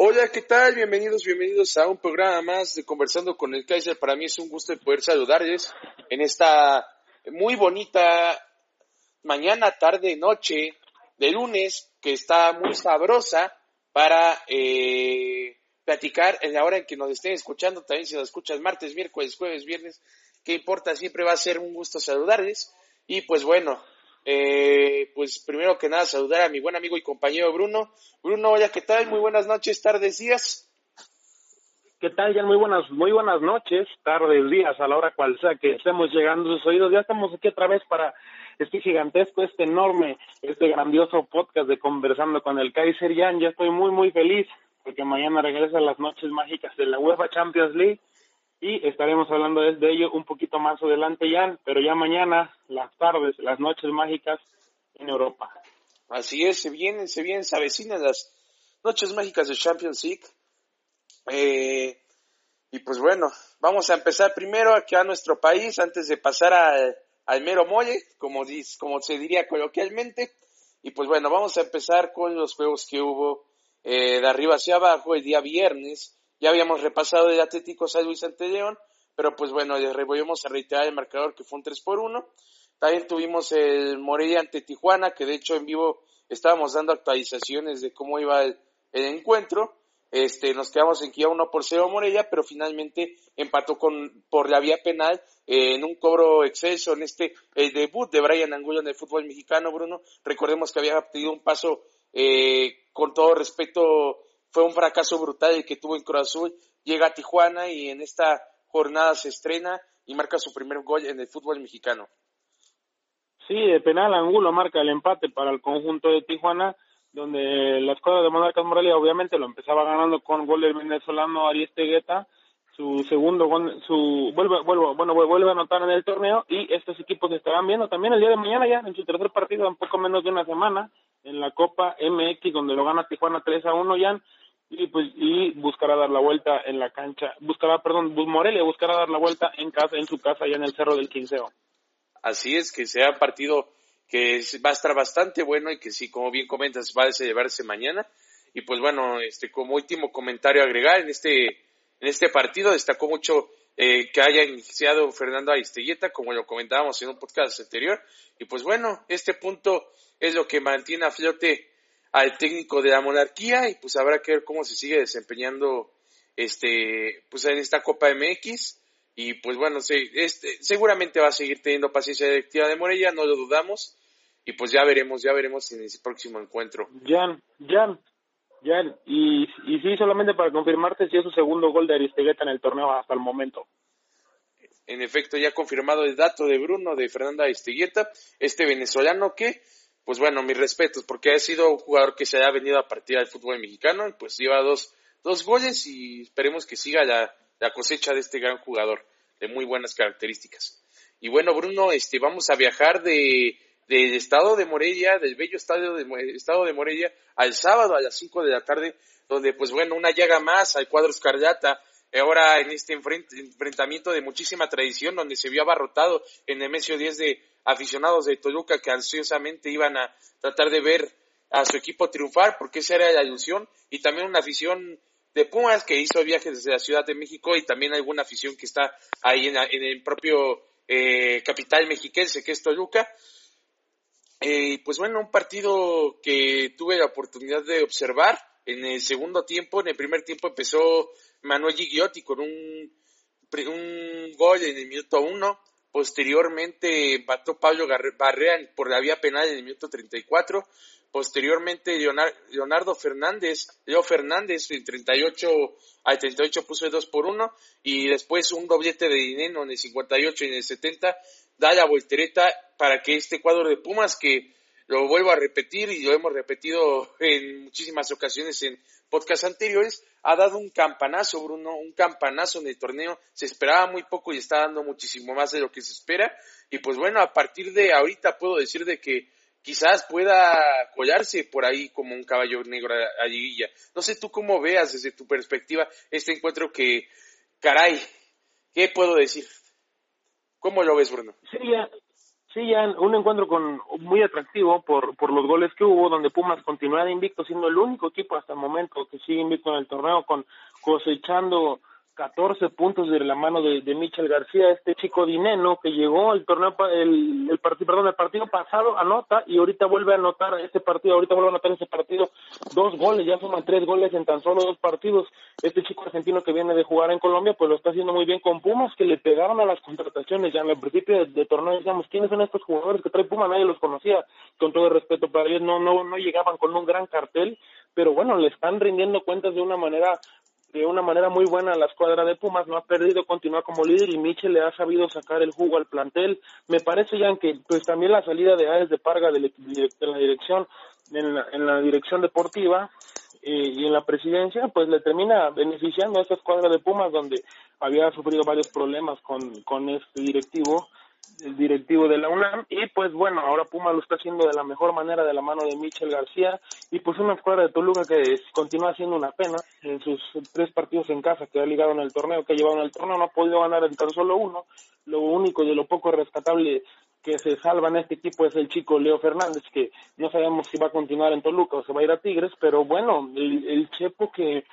Hola, ¿qué tal? Bienvenidos, bienvenidos a un programa más de Conversando con el Kaiser. Para mí es un gusto poder saludarles en esta muy bonita mañana, tarde, noche de lunes, que está muy sabrosa para eh, platicar en la hora en que nos estén escuchando. También si nos escuchas martes, miércoles, jueves, viernes, ¿qué importa? Siempre va a ser un gusto saludarles. Y pues bueno, eh, pues primero que nada saludar a mi buen amigo y compañero Bruno. Bruno, hola, ¿qué tal? Muy buenas noches, tardes, días. ¿Qué tal, ya Muy buenas, muy buenas noches, tardes, días, a la hora cual sea que estemos llegando a sus oídos. Ya estamos aquí otra vez para este gigantesco, este enorme, este grandioso podcast de Conversando con el Kaiser Jan. Ya estoy muy, muy feliz porque mañana regresan las noches mágicas de la UEFA Champions League y estaremos hablando de ello un poquito más adelante, Jan, pero ya mañana, las tardes, las noches mágicas en Europa. Así es, se vienen, se vienen, se avecinan las noches mágicas de Champions League. Eh, y pues bueno, vamos a empezar primero aquí a nuestro país antes de pasar al mero mole, como, como se diría coloquialmente. Y pues bueno, vamos a empezar con los juegos que hubo eh, de arriba hacia abajo el día viernes. Ya habíamos repasado el Atlético San Luis ante León, pero pues bueno, les volvemos a reiterar el marcador que fue un 3 por 1. También tuvimos el Morelia ante Tijuana, que de hecho en vivo estábamos dando actualizaciones de cómo iba el, encuentro. Este, nos quedamos en que iba 1 por 0 Morelia, pero finalmente empató con, por la vía penal eh, en un cobro exceso en este el debut de Brian Angulo en el fútbol mexicano, Bruno. Recordemos que había pedido un paso eh, con todo respeto fue un fracaso brutal el que tuvo en Cruz. Llega a Tijuana y en esta jornada se estrena y marca su primer gol en el fútbol mexicano. Sí, de penal Angulo marca el empate para el conjunto de Tijuana, donde la escuadra de Monarcas Morelia obviamente lo empezaba ganando con gol del venezolano Ariestegueta, su segundo gol, su vuelve, vuelve, bueno, vuelve a anotar en el torneo y estos equipos estarán viendo también el día de mañana ya en su tercer partido en poco menos de una semana en la Copa MX donde lo gana Tijuana 3 a 1 ya y pues y buscará dar la vuelta en la cancha, buscará, perdón, Morelia buscará dar la vuelta en casa, en su casa, allá en el Cerro del Quinceo. Así es, que sea un partido que va a estar bastante bueno y que sí, como bien comentas, va a celebrarse mañana. Y pues bueno, este como último comentario agregar en este en este partido destacó mucho eh, que haya iniciado Fernando Aristelleta, como lo comentábamos en un podcast anterior. Y pues bueno, este punto es lo que mantiene a flote al técnico de la monarquía y pues habrá que ver cómo se sigue desempeñando este pues en esta Copa MX y pues bueno este, seguramente va a seguir teniendo paciencia directiva de Morella no lo dudamos. Y pues ya veremos ya veremos en el próximo encuentro. Jan Jan Jan y, y sí solamente para confirmarte si es su segundo gol de Aristegueta en el torneo hasta el momento. En efecto ya confirmado el dato de Bruno de Fernanda Aristegueta este venezolano que pues bueno, mis respetos, porque ha sido un jugador que se haya venido a partir del fútbol mexicano, y pues lleva dos, dos goles y esperemos que siga la, cosecha de este gran jugador, de muy buenas características. Y bueno, Bruno, este, vamos a viajar de, del estado de Morelia, del bello estado de, estado de Morelia, al sábado a las 5 de la tarde, donde pues bueno, una llaga más al cuadro escarlata, ahora en este enfrentamiento de muchísima tradición, donde se vio abarrotado en el Mesio 10 de aficionados de Toluca que ansiosamente iban a tratar de ver a su equipo triunfar, porque esa era la ilusión, y también una afición de Pumas que hizo viajes desde la Ciudad de México y también alguna afición que está ahí en, el propio eh, capital mexiquense que es Toluca. Eh, pues bueno, un partido que tuve la oportunidad de observar en el segundo tiempo. En el primer tiempo empezó Manuel Gigliotti con un, un gol en el minuto uno. Posteriormente empató Pablo Barrea por la vía penal en el minuto 34. Posteriormente Leonardo Fernández, Leo Fernández en 38 al 38 puso el 2 por 1 y después un doblete de dinero en el 58 y en el 70 da la voltereta para que este cuadro de Pumas que lo vuelvo a repetir y lo hemos repetido en muchísimas ocasiones en podcasts anteriores, ha dado un campanazo, Bruno, un campanazo en el torneo. Se esperaba muy poco y está dando muchísimo más de lo que se espera. Y pues bueno, a partir de ahorita puedo decir de que quizás pueda collarse por ahí como un caballo negro a, Liguilla. No sé tú cómo veas desde tu perspectiva este encuentro que, caray, ¿qué puedo decir? ¿Cómo lo ves, Bruno? Sería, Sí, ya un encuentro con muy atractivo por, por los goles que hubo, donde Pumas continúa invicto, siendo el único equipo hasta el momento que sigue invicto en el torneo, con cosechando 14 puntos de la mano de, de Michel García, este chico dineno que llegó el torneo, el, el partido, perdón, el partido pasado anota y ahorita vuelve a anotar este partido, ahorita vuelve a anotar ese partido dos goles, ya suman tres goles en tan solo dos partidos. Este chico argentino que viene de jugar en Colombia, pues lo está haciendo muy bien con Pumas, que le pegaron a las contrataciones. Ya en el principio de, torneo decíamos, ¿quiénes son estos jugadores que trae Pumas? Nadie los conocía, con todo el respeto para ellos, no, no, no llegaban con un gran cartel, pero bueno, le están rindiendo cuentas de una manera de una manera muy buena la escuadra de Pumas, no ha perdido, continúa como líder y Michel le ha sabido sacar el jugo al plantel. Me parece ya que pues también la salida de Aes de Parga de, la dirección en la, dirección deportiva eh, y en la presidencia, pues le termina beneficiando a esta escuadra de Pumas donde había sufrido varios problemas con, con este directivo el directivo de la UNAM. Y pues bueno, ahora Puma lo está haciendo de la mejor manera de la mano de Michel García. Y pues una escuadra de Toluca que continúa siendo una pena en sus tres partidos en casa que ha ligado en el torneo, que ha llevado en el torneo, no ha podido ganar en tan solo uno, lo único de lo poco rescatable que se salva en este equipo es el chico Leo Fernández, que no sabemos si va a continuar en Toluca o se va a ir a Tigres, pero bueno, el, el Chepo que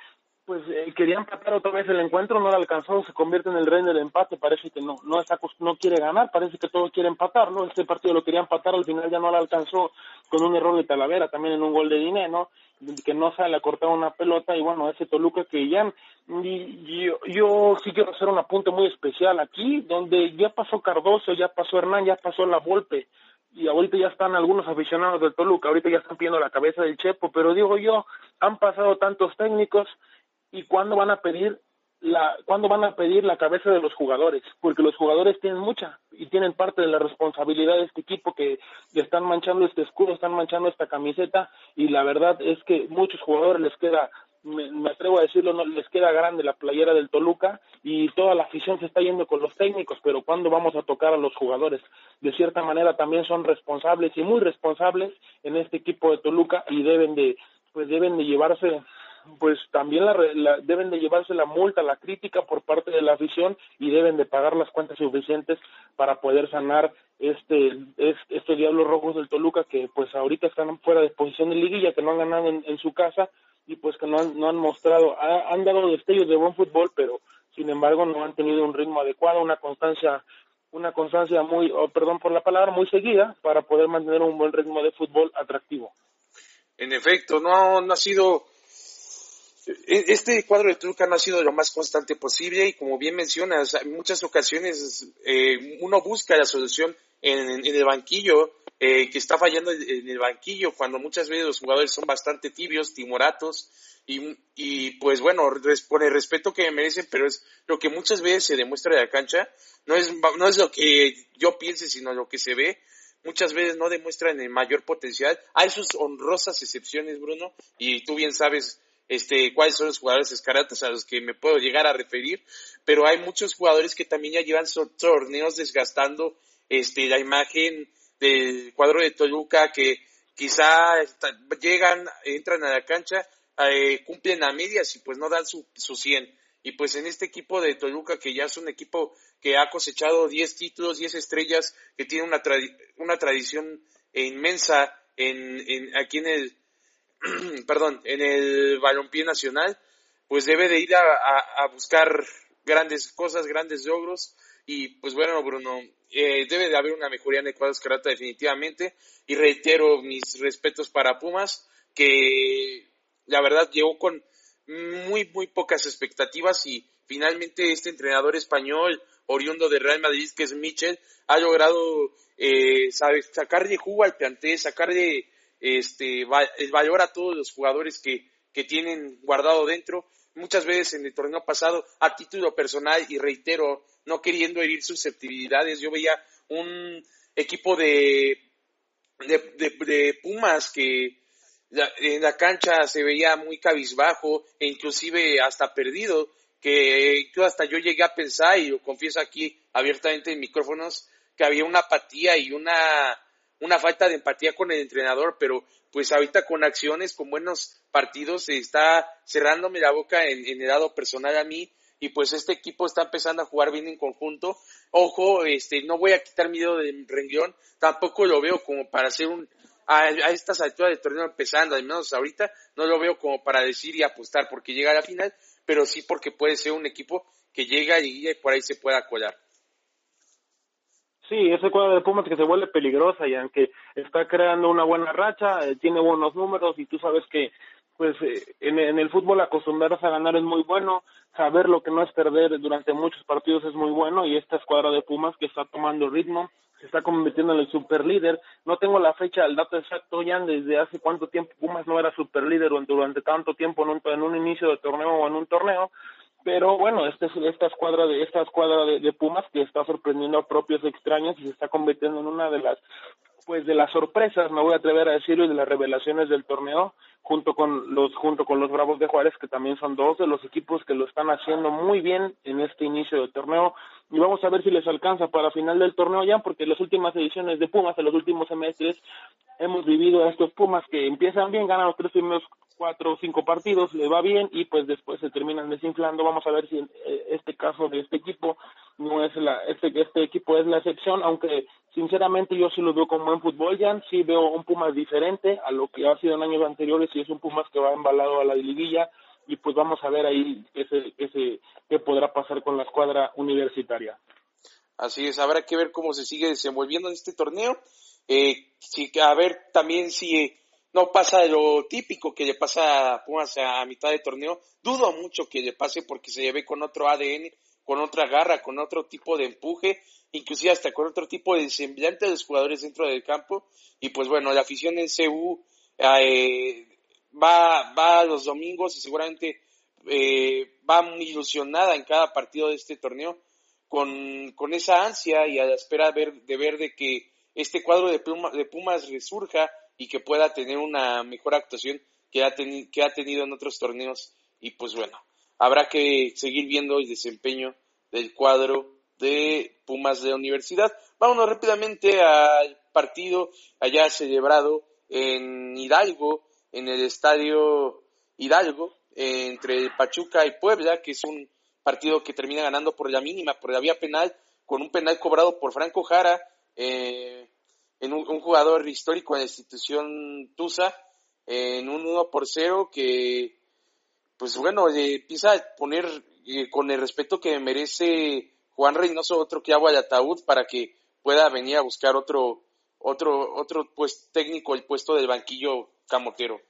pues eh, quería empatar otra vez el encuentro, no le alcanzó, se convierte en el rey del empate, parece que no, no está, no quiere ganar, parece que todo quiere empatar, ¿no? Este partido lo quería empatar, al final ya no le alcanzó con un error de Talavera, también en un gol de dinero, que no sale a cortar una pelota, y bueno, ese Toluca que ya, yo sí quiero hacer un apunte muy especial aquí, donde ya pasó Cardoso, ya pasó Hernán, ya pasó La Volpe, y ahorita ya están algunos aficionados del Toluca, ahorita ya están pidiendo la cabeza del Chepo, pero digo yo, han pasado tantos técnicos, y cuándo van a pedir la cuándo van a pedir la cabeza de los jugadores, porque los jugadores tienen mucha y tienen parte de la responsabilidad de este equipo que, están manchando este escudo, están manchando esta camiseta y la verdad es que muchos jugadores les queda me, atrevo a decirlo, no les queda grande la playera del Toluca y toda la afición se está yendo con los técnicos, pero ¿cuándo vamos a tocar a los jugadores? De cierta manera también son responsables y muy responsables en este equipo de Toluca y deben de pues deben de llevarse pues también la, deben de llevarse la multa, la crítica por parte de la afición y deben de pagar las cuentas suficientes para poder sanar este, estos Diablos Rojos del Toluca que pues ahorita están fuera de posición de liguilla, que no han ganado en, su casa y pues que no han, no han mostrado, han dado destellos de buen fútbol, pero sin embargo no han tenido un ritmo adecuado, una constancia una constancia muy, oh, perdón por la palabra, muy seguida para poder mantener un buen ritmo de fútbol atractivo. En efecto, no, no ha sido este cuadro de Toluca no ha sido lo más constante posible y como bien mencionas, en muchas ocasiones eh, uno busca la solución en, el banquillo, eh, que está fallando en el banquillo, cuando muchas veces los jugadores son bastante tibios, timoratos, y, y pues bueno, por el respeto que me merecen, pero es lo que muchas veces se demuestra en la cancha, no es, no es lo que yo piense, sino lo que se ve, muchas veces no demuestran el mayor potencial. Hay sus honrosas excepciones, Bruno, y tú bien sabes este, cuáles son los jugadores escaratas a los que me puedo llegar a referir, pero hay muchos jugadores que también ya llevan torneos desgastando este, la imagen del cuadro de Toluca que quizá llegan, entran a la cancha, eh, cumplen a medias y pues no dan su, su 100. Y pues en este equipo de Toluca, que ya es un equipo que ha cosechado 10 títulos, 10 estrellas, que tiene una, una tradición inmensa en, en, aquí en el, perdón, en el balompié nacional, pues debe de ir a, buscar grandes cosas, grandes logros. Y pues bueno, Bruno, eh, debe de haber una mejoría en el cuadro Escarlata definitivamente. Y reitero mis respetos para Pumas, que la verdad llegó con muy, muy pocas expectativas y finalmente este entrenador español, oriundo de Real Madrid, que es Michel, ha logrado eh, sacarle jugo al plantel, sacarle este, el valor a todos los jugadores que, que tienen guardado dentro. Muchas veces en el torneo pasado, a título personal, y reitero, no queriendo herir susceptibilidades, yo veía un equipo de, de, Pumas que en la cancha se veía muy cabizbajo e inclusive hasta perdido, que hasta yo llegué a pensar, y lo confieso aquí abiertamente en micrófonos, que había una apatía y una una falta de empatía con el entrenador, pero pues ahorita con acciones, con buenos partidos, se está cerrándome la boca en, el lado personal a mí y pues este equipo está empezando a jugar bien en conjunto. Ojo, este, no voy a quitar mi dedo de renglón, tampoco lo veo como para hacer un, a, estas alturas del torneo empezando, al menos ahorita, no lo veo como para decir y apostar porque llega a la final, pero sí porque puede ser un equipo que llega y por ahí se pueda colar. Sí, ese cuadro de Pumas que se vuelve peligrosa y aunque está creando una buena racha, eh, tiene buenos números y tú sabes que pues eh, en, en, el fútbol acostumbrarse a ganar es muy bueno, saber lo que no es perder durante muchos partidos es muy bueno y esta escuadra de Pumas que está tomando ritmo, se está convirtiendo en el super líder. No tengo la fecha, el dato exacto, ya desde hace cuánto tiempo Pumas no era super líder durante tanto tiempo en en un inicio de torneo o en un torneo, pero bueno, este, esta escuadra de esta escuadra de, Pumas que está sorprendiendo a propios extraños y se está convirtiendo en una de las pues de las sorpresas, me voy a atrever a decirlo, y de las revelaciones del torneo, junto con los junto con los Bravos de Juárez, que también son dos de los equipos que lo están haciendo muy bien en este inicio del torneo. Y vamos a ver si les alcanza para final del torneo ya, porque las últimas ediciones de Pumas, en los últimos semestres, hemos vivido a estos Pumas que empiezan bien, ganan los tres primeros cuatro o cinco partidos, le va bien y pues después se terminan desinflando. Vamos a ver si eh, este caso de este equipo no es la, este, este equipo es la excepción, aunque sinceramente yo sí lo veo como buen fútbol, ya sí veo un Pumas diferente a lo que ha sido en años anteriores y es un Pumas que va embalado a la liguilla y pues vamos a ver ahí ese, ese, qué podrá pasar con la escuadra universitaria. Así es, habrá que ver cómo se sigue desenvolviendo en este torneo. Eh, a ver también si no pasa lo típico que le pasa a Pumas a mitad de torneo. Dudo mucho que le pase porque se lleve con otro ADN, con otra garra, con otro tipo de empuje, inclusive hasta con otro tipo de semblante de los jugadores dentro del campo. Y pues bueno, la afición en CU eh, va, va los domingos y seguramente eh, va muy ilusionada en cada partido de este torneo con, con esa ansia y a la espera de ver, de ver de que este cuadro de, de Pumas resurja y que pueda tener una mejor actuación que ha, que ha tenido en otros torneos. Y pues bueno, habrá que seguir viendo el desempeño del cuadro de Pumas de la Universidad. Vámonos rápidamente al partido allá celebrado en Hidalgo, en el estadio Hidalgo, entre Pachuca y Puebla, que es un partido que termina ganando por la mínima, por la vía penal, con un penal cobrado por Franco Jara, eh, en un, jugador histórico en la institución Tusa, en un 1 por 0 que, pues bueno, empieza a poner eh, con el respeto que merece Juan Reynoso otro que agua de ataúd para que pueda venir a buscar otro, otro, otro pues, técnico el puesto del banquillo camotero.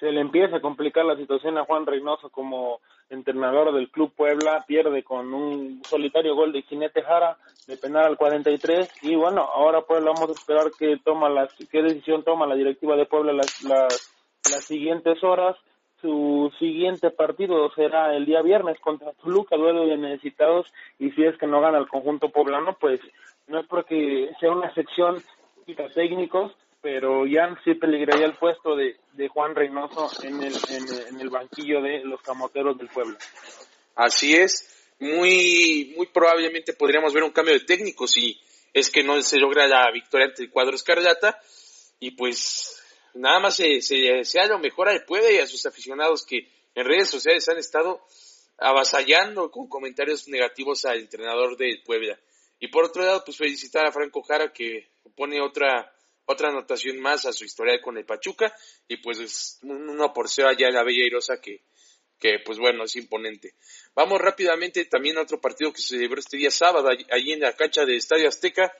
Se le empieza a complicar la situación a Juan Reynoso como entrenador del Club Puebla, pierde con un solitario gol de Jinete Jara de penal al 43 y bueno, ahora pues vamos a esperar que toma las, qué decisión toma la directiva de Puebla las, las, las siguientes horas. Su siguiente partido será el día viernes contra Toluca, duelo de necesitados y si es que no gana el conjunto poblano, pues no es porque sea una sección de técnicos, pero ya sí peligraría el puesto de, de Juan Reynoso en el, en, banquillo de los camoteros del pueblo. Así es, muy, muy probablemente podríamos ver un cambio de técnico si es que no se logra la victoria ante el cuadro escarlata y pues nada más se, se, lo mejor al pueblo y a sus aficionados que en redes sociales han estado avasallando con comentarios negativos al entrenador del Puebla. Y por otro lado, pues felicitar a Franco Jara que pone otra otra anotación más a su historia con el Pachuca y pues es uno por ser allá en la Bella Irosa que, que pues bueno, es imponente. Vamos rápidamente también a otro partido que se celebró este día sábado allí en la cancha de Estadio Azteca,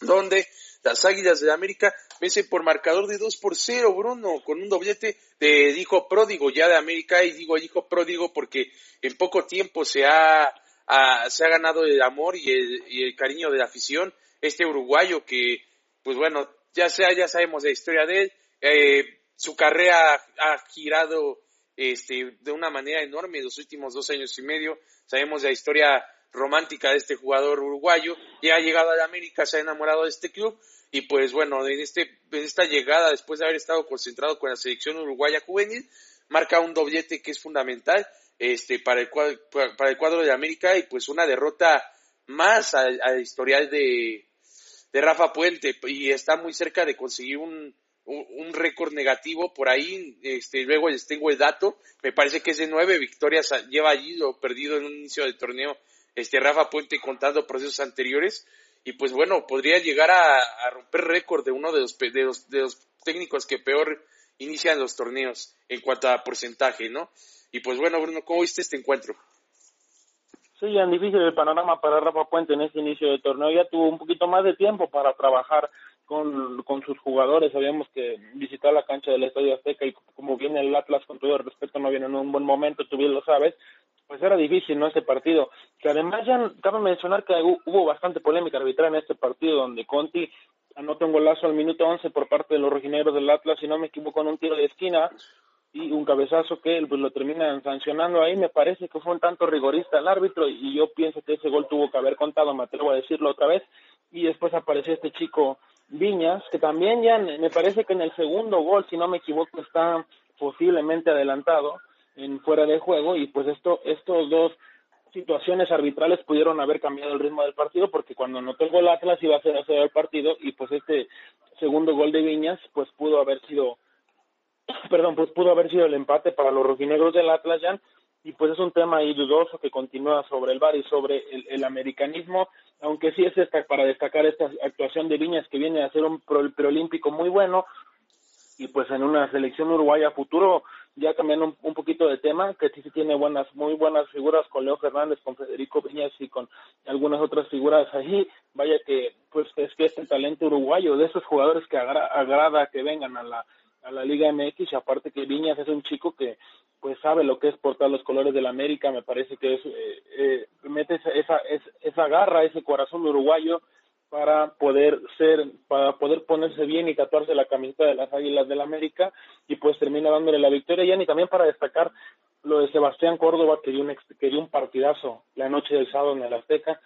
donde las Águilas de América vencen por marcador de 2 por 0, Bruno, con un doblete de hijo pródigo ya de América, y digo hijo pródigo porque en poco tiempo se ha, se ha ganado el amor y el, y el cariño de la afición, este uruguayo que, pues bueno, ya sea, ya sabemos la historia de él, eh, su carrera ha, girado este, de una manera enorme en los últimos dos años y medio, sabemos la historia romántica de este jugador uruguayo, ya ha llegado a América, se ha enamorado de este club, y pues bueno, en, este, en esta llegada, después de haber estado concentrado con la selección uruguaya juvenil, marca un doblete que es fundamental este, para, el cuadro, para el cuadro de América y pues una derrota más al historial de, de Rafa Puente y está muy cerca de conseguir un, un, récord negativo por ahí, este, luego les tengo el dato, me parece que es de nueve victorias, lleva allí lo perdido en un inicio del torneo, este Rafa Puente contando procesos anteriores, y pues bueno, podría llegar a, romper récord de uno de los, de los, de los técnicos que peor inician los torneos en cuanto a porcentaje, ¿no? Y pues bueno, Bruno, ¿cómo viste este encuentro? Sí, ya difícil el panorama para Rafa Puente en este inicio de torneo. Ya tuvo un poquito más de tiempo para trabajar con, con sus jugadores. Sabíamos que visitar la cancha del Estadio Azteca y como viene el Atlas, con todo el respeto, no viene en un buen momento, tú bien lo sabes, pues era difícil, ¿no? Ese partido. Que además ya cabe mencionar que hubo bastante polémica arbitral en este partido donde Conti anota un golazo al minuto 11 por parte de los rojineros del Atlas, si no me equivoco, en un tiro de esquina y un cabezazo que pues, lo terminan sancionando ahí. Me parece que fue un tanto rigorista el árbitro y yo pienso que ese gol tuvo que haber contado, me atrevo a decirlo otra vez. Y después apareció este chico Viñas, que también ya me parece que en el segundo gol, si no me equivoco, está posiblemente adelantado en fuera de juego y pues esto estos dos situaciones arbitrales pudieron haber cambiado el ritmo del partido porque cuando anotó el gol Atlas iba a ser hacer el partido y pues este segundo gol de Viñas pues pudo haber sido perdón, pues pudo haber sido el empate para los rojinegros del Atlas, y pues es un tema ahí dudoso que continúa sobre el VAR y sobre el, americanismo, aunque sí es esta, para destacar esta actuación de Viñas que viene a ser un preolímpico muy bueno, y pues en una selección uruguaya futuro, ya cambiando un, poquito de tema, que sí, tiene buenas, muy buenas figuras con Leo Fernández, con Federico Viñas y con algunas otras figuras ahí, vaya que pues es que este talento uruguayo, de esos jugadores que agrada que vengan a la a la Liga MX y aparte que Viñas es un chico que pues sabe lo que es portar los colores de la América, me parece que es, eh, eh, mete esa, esa, esa garra, ese corazón uruguayo para poder ser, para poder ponerse bien y tatuarse la camiseta de las Águilas del la América y pues termina dándole la victoria y y también para destacar lo de Sebastián Córdoba que dio un, que dio un partidazo la noche del sábado en el Azteca,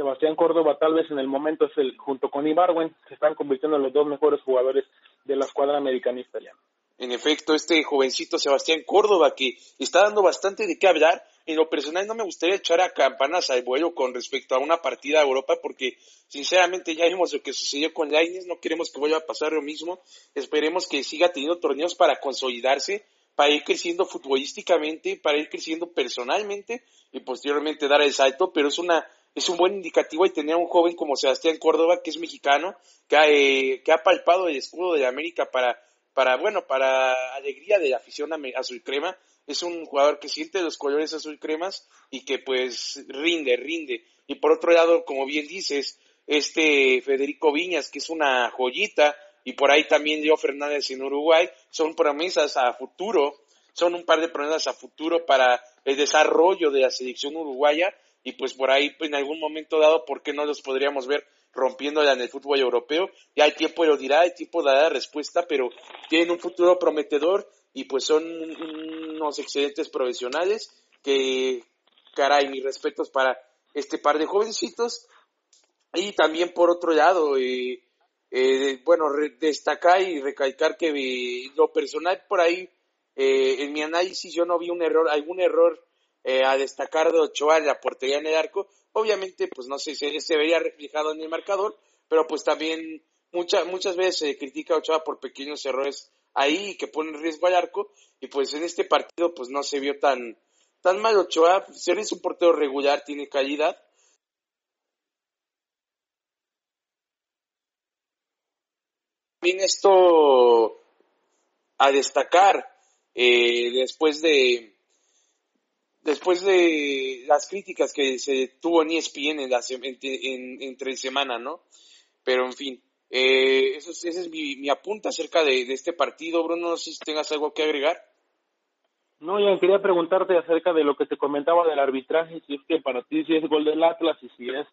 Sebastián Córdoba tal vez en el momento es el, junto con Ibarwen, se están convirtiendo en los dos mejores jugadores de la escuadra americanista ya. En efecto, este jovencito Sebastián Córdoba que está dando bastante de qué hablar. En lo personal no me gustaría echar a campanas al vuelo con respecto a una partida a Europa porque sinceramente ya vimos lo que sucedió con Lainez, no queremos que vuelva a pasar lo mismo. Esperemos que siga teniendo torneos para consolidarse, para ir creciendo futbolísticamente, para ir creciendo personalmente y posteriormente dar el salto, pero es una es un buen indicativo y tener a un joven como Sebastián Córdoba, que es mexicano, que ha, eh, que ha palpado el escudo de América para, para, bueno, para alegría de la afición azul crema. Es un jugador que siente los colores azul cremas y que pues rinde, rinde. Y por otro lado, como bien dices, este Federico Viñas, que es una joyita, y por ahí también Leo Fernández en Uruguay, son promesas a futuro, son un par de promesas a futuro para el desarrollo de la selección uruguaya y pues por ahí en algún momento dado, ¿por qué no los podríamos ver rompiéndola en el fútbol europeo? Ya el tiempo lo dirá, el tiempo dará respuesta, pero tienen un futuro prometedor y pues son unos excelentes profesionales que, caray, mis respetos para este par de jovencitos. Y también por otro lado, eh, eh, bueno, destacar y recalcar que eh, lo personal por ahí, en mi análisis yo no vi un error, algún error eh, a destacar de Ochoa la portería en el arco. Obviamente, pues no sé, si se veía reflejado en el marcador, pero pues también muchas muchas veces se critica a Ochoa por pequeños errores ahí que ponen riesgo al arco y pues en este partido pues no se vio tan tan mal Ochoa, si es un portero regular, tiene calidad. También esto a destacar eh, después de después de las críticas que se tuvo en ESPN en, la, en, entre semana, ¿no? Pero en fin, eh, eso, ese es mi, mi apunte acerca de, este partido, Bruno, no sé si tengas algo que agregar. No, ya quería preguntarte acerca de lo que te comentaba del arbitraje, si es que para ti si es gol del Atlas y si es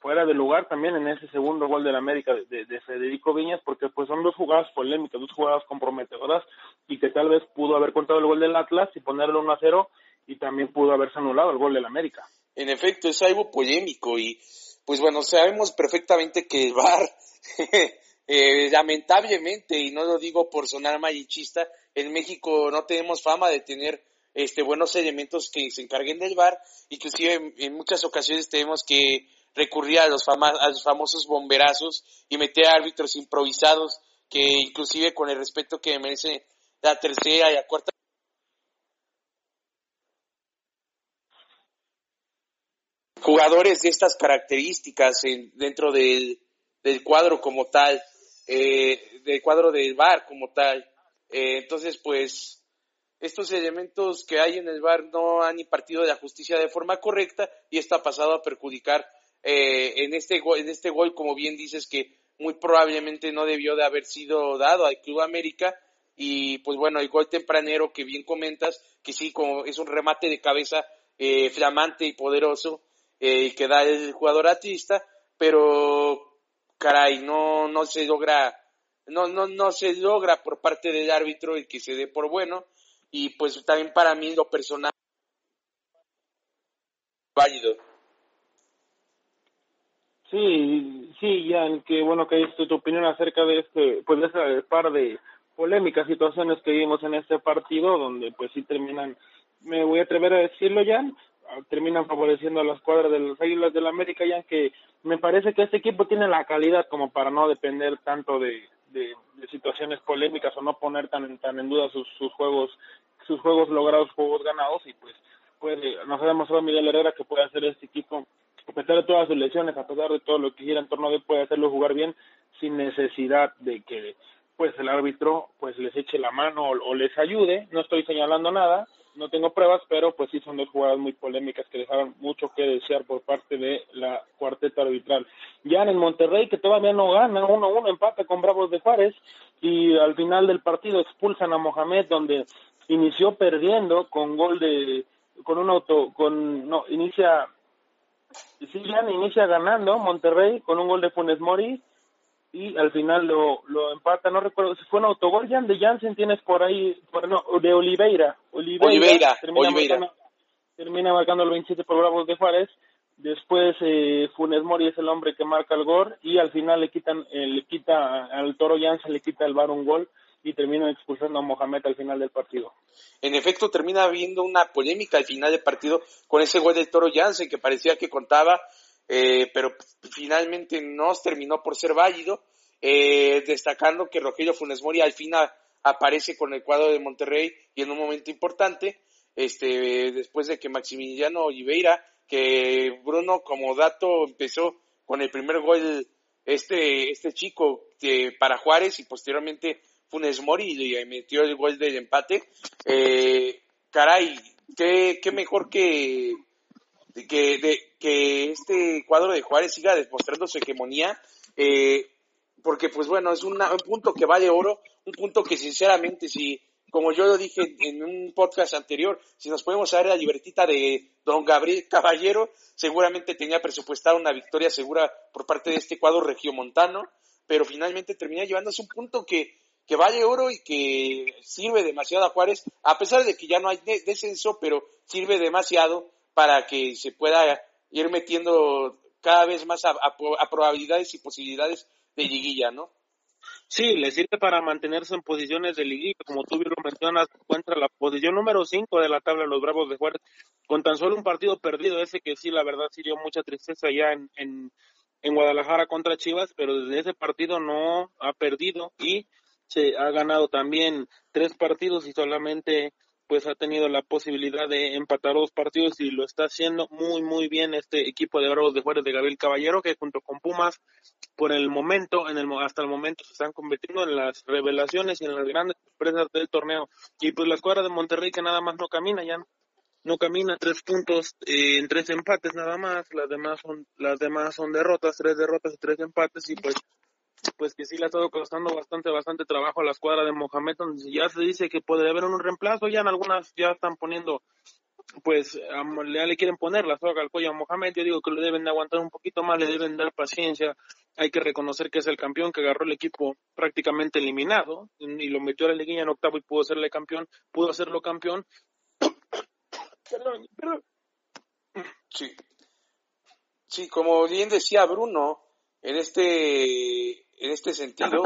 fuera de lugar también en ese segundo gol del América de, de, Federico Viñas, porque pues son dos jugadas polémicas, dos jugadas comprometedoras y que tal vez pudo haber contado el gol del Atlas y ponerlo 1 a 0 y también pudo haberse anulado el gol del América. En efecto, es algo polémico y pues bueno, sabemos perfectamente que el VAR, eh, lamentablemente, y no lo digo por sonar malichista, en México no tenemos fama de tener este buenos elementos que se encarguen del VAR, inclusive en, en muchas ocasiones tenemos que recurrir a los, a los famosos bomberazos y meter árbitros improvisados que inclusive con el respeto que merece la tercera y la cuarta jugadores de estas características dentro del, cuadro como tal, eh, del cuadro del bar como tal. Eh, entonces, pues, estos elementos que hay en el bar no han impartido la justicia de forma correcta y esto ha pasado a perjudicar eh, en, este en este gol, como bien dices, que muy probablemente no debió de haber sido dado al Club América. Y pues bueno, el gol tempranero que bien comentas, que sí, como es un remate de cabeza flamante y poderoso, eh, que da el jugador artista, pero caray, no, no se logra, no, no, no se logra por parte del árbitro el que se dé por bueno, y pues también para mí lo personal válido. Sí, sí, Jan, que bueno que hayas tu opinión acerca de este, pues de ese par de polémicas situaciones que vimos en este partido, donde pues sí terminan, me voy a atrever a decirlo, Jan, terminan favoreciendo a las cuadras de los Águilas del América, ya que me parece que este equipo tiene la calidad como para no depender tanto de, de, situaciones polémicas o no poner tan, tan en duda sus, sus juegos sus juegos logrados, juegos ganados y pues puede, nos ha demostrado Miguel Herrera que puede hacer este equipo a pesar de todas sus lesiones, a pesar de todo lo que gira en torno a él, puede hacerlo jugar bien sin necesidad de que pues el árbitro pues les eche la mano o les ayude, no estoy señalando nada, no tengo pruebas, pero pues sí son dos jugadas muy polémicas que dejaron mucho que desear por parte de la cuarteta arbitral. Ya en el Monterrey, que todavía no gana, 1-1 empate con Bravos de Juárez, y al final del partido expulsan a Mohamed, donde inició perdiendo con gol de, con un auto, con, no, inicia, sí, ya inicia ganando Monterrey con un gol de Funes Mori, y al final lo, lo empata, no recuerdo si fue un autogol Jan de Jansen, tienes por ahí, por, no, de Oliveira. Oliveira, termina, Marcando, termina marcando el 27 por Bravos de Juárez. Después eh, Funes Mori es el hombre que marca el gol y al final le quitan, eh, le quita al Toro Jansen, le quita el bar un gol y terminan expulsando a Mohamed al final del partido. En efecto, termina habiendo una polémica al final del partido con ese gol del Toro Jansen que parecía que contaba eh, pero finalmente no terminó por ser válido, eh, destacando que Rogelio Funes Mori al final aparece con el cuadro de Monterrey y en un momento importante, este, después de que Maximiliano Oliveira, que Bruno como dato empezó con el primer gol este, este chico para Juárez y posteriormente Funes Mori y metió el gol del empate. Eh, caray, qué, qué mejor que, que, de, que este cuadro de Juárez siga demostrando su hegemonía, eh, porque pues bueno, es un punto que vale oro, un punto que sinceramente si, como yo lo dije en un podcast anterior, si nos podemos saber la libertita de don Gabriel Caballero, seguramente tenía presupuestada una victoria segura por parte de este cuadro regiomontano, pero finalmente termina llevándose un punto que, que vale oro y que sirve demasiado a Juárez, a pesar de que ya no hay descenso, pero sirve demasiado para que se pueda ir metiendo cada vez más a, probabilidades y posibilidades de liguilla, ¿no? Sí, le sirve para mantenerse en posiciones de liguilla, como tú bien lo mencionas, encuentra la posición número 5 de la tabla de los Bravos de Juárez, con tan solo un partido perdido, ese que sí, la verdad, sí dio mucha tristeza ya en, en, en Guadalajara contra Chivas, pero desde ese partido no ha perdido y se ha ganado también tres partidos y solamente pues ha tenido la posibilidad de empatar dos partidos y lo está haciendo muy muy bien este equipo de Bravos de Juárez de Gabriel Caballero que junto con Pumas por el momento en el hasta el momento se están convirtiendo en las revelaciones y en las grandes sorpresas del torneo. Y pues la escuadra de Monterrey que nada más no camina ya no camina tres puntos eh, en tres empates nada más las demás son las demás son derrotas tres derrotas y tres empates y pues pues que sí le ha estado costando bastante, bastante trabajo a la escuadra de Mohamed, donde ya se dice que puede haber un reemplazo, ya en algunas ya están poniendo, pues ya le quieren poner la soga al cuello a Mohamed, yo digo que le deben de aguantar un poquito más, le deben dar paciencia, hay que reconocer que es el campeón que agarró el equipo prácticamente eliminado y lo metió a la liguilla en octavo y pudo serle campeón, pudo hacerlo campeón. perdón, perdón. Sí. Sí, como bien decía Bruno, en este, en este sentido.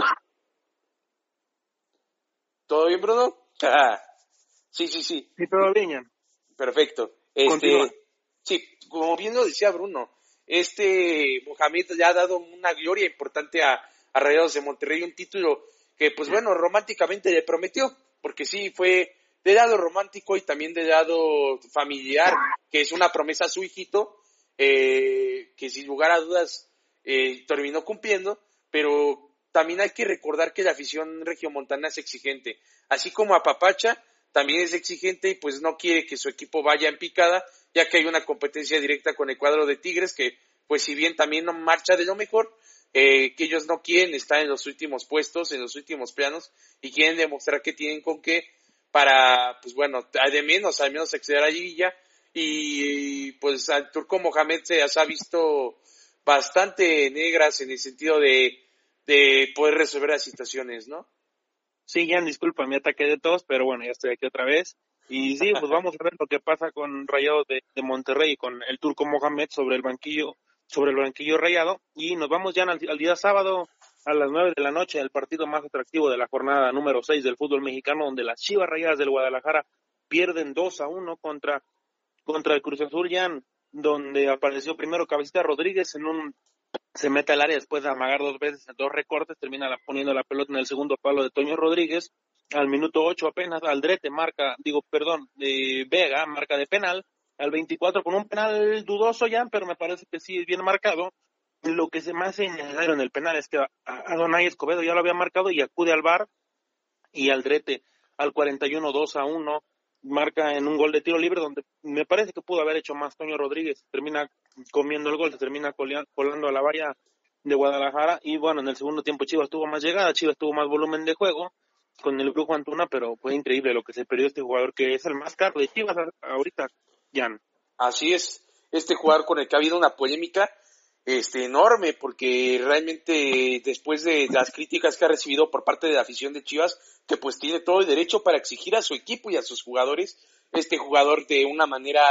¿Todo bien, Bruno? sí, sí, sí. Sí, todo bien. Perfecto. Este, sí, como bien lo decía Bruno, este Mohamed ya ha dado una gloria importante a, a Rayados de Monterrey, un título que pues bueno, románticamente le prometió, porque sí fue de lado romántico y también de lado familiar, que es una promesa a su hijito, eh, que sin lugar a dudas eh, terminó cumpliendo, pero también hay que recordar que la afición regiomontana es exigente, así como a Papacha también es exigente y pues no quiere que su equipo vaya en picada, ya que hay una competencia directa con el cuadro de Tigres que pues si bien también no marcha de lo mejor, eh, que ellos no quieren estar en los últimos puestos, en los últimos planos y quieren demostrar que tienen con qué para, pues bueno, de menos, al menos acceder a Liguilla. Y pues al turco Mohamed se ha visto bastante negras en el sentido de, de poder resolver las situaciones, ¿no? Sí, Jan, disculpa mi ataque de todos, pero bueno, ya estoy aquí otra vez. Y sí, pues vamos a ver lo que pasa con Rayado de, de Monterrey, con el turco Mohamed sobre el banquillo, sobre el banquillo rayado. Y nos vamos ya al, día sábado a las nueve de la noche, el partido más atractivo de la jornada número seis del fútbol mexicano, donde las Chivas Rayadas del Guadalajara pierden 2 a 1 contra, contra el Cruz Azul, Jan, donde apareció primero Cabecita Rodríguez en un se mete al área después de amagar dos veces en dos recortes, termina poniendo la pelota en el segundo palo de Toño Rodríguez. Al minuto ocho apenas Aldrete marca, digo, perdón, de Vega marca de penal. Al 24 con un penal dudoso ya, pero me parece que sí es bien marcado. Lo que se hace necesario en el penal es que a Donay Escobedo ya lo había marcado y acude al bar y Aldrete al 41 2 a 1 marca en un gol de tiro libre donde me parece que pudo haber hecho más Toño Rodríguez, termina comiendo el gol, se termina colando a la valla de Guadalajara y bueno, en el segundo tiempo Chivas tuvo más llegada, Chivas tuvo más volumen de juego con el Brujo Antuna, pero fue increíble lo que se perdió este jugador que es el más caro de Chivas ahorita, Jan. Así es, este jugador con el que ha habido una polémica este enorme porque realmente después de las críticas que ha recibido por parte de la afición de Chivas que pues tiene todo el derecho para exigir a su equipo y a sus jugadores. Este jugador de una manera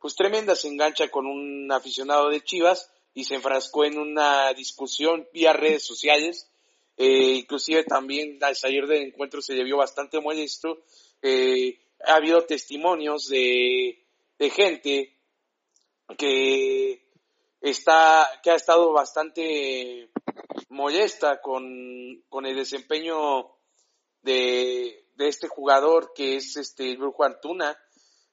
pues tremenda se engancha con un aficionado de Chivas y se enfrascó en una discusión vía redes sociales. Eh, inclusive también salir del encuentro se le vio bastante molesto. Eh, ha habido testimonios de, de gente que está, que ha estado bastante molesta con, con el desempeño de, este jugador que es este Brujo Antuna,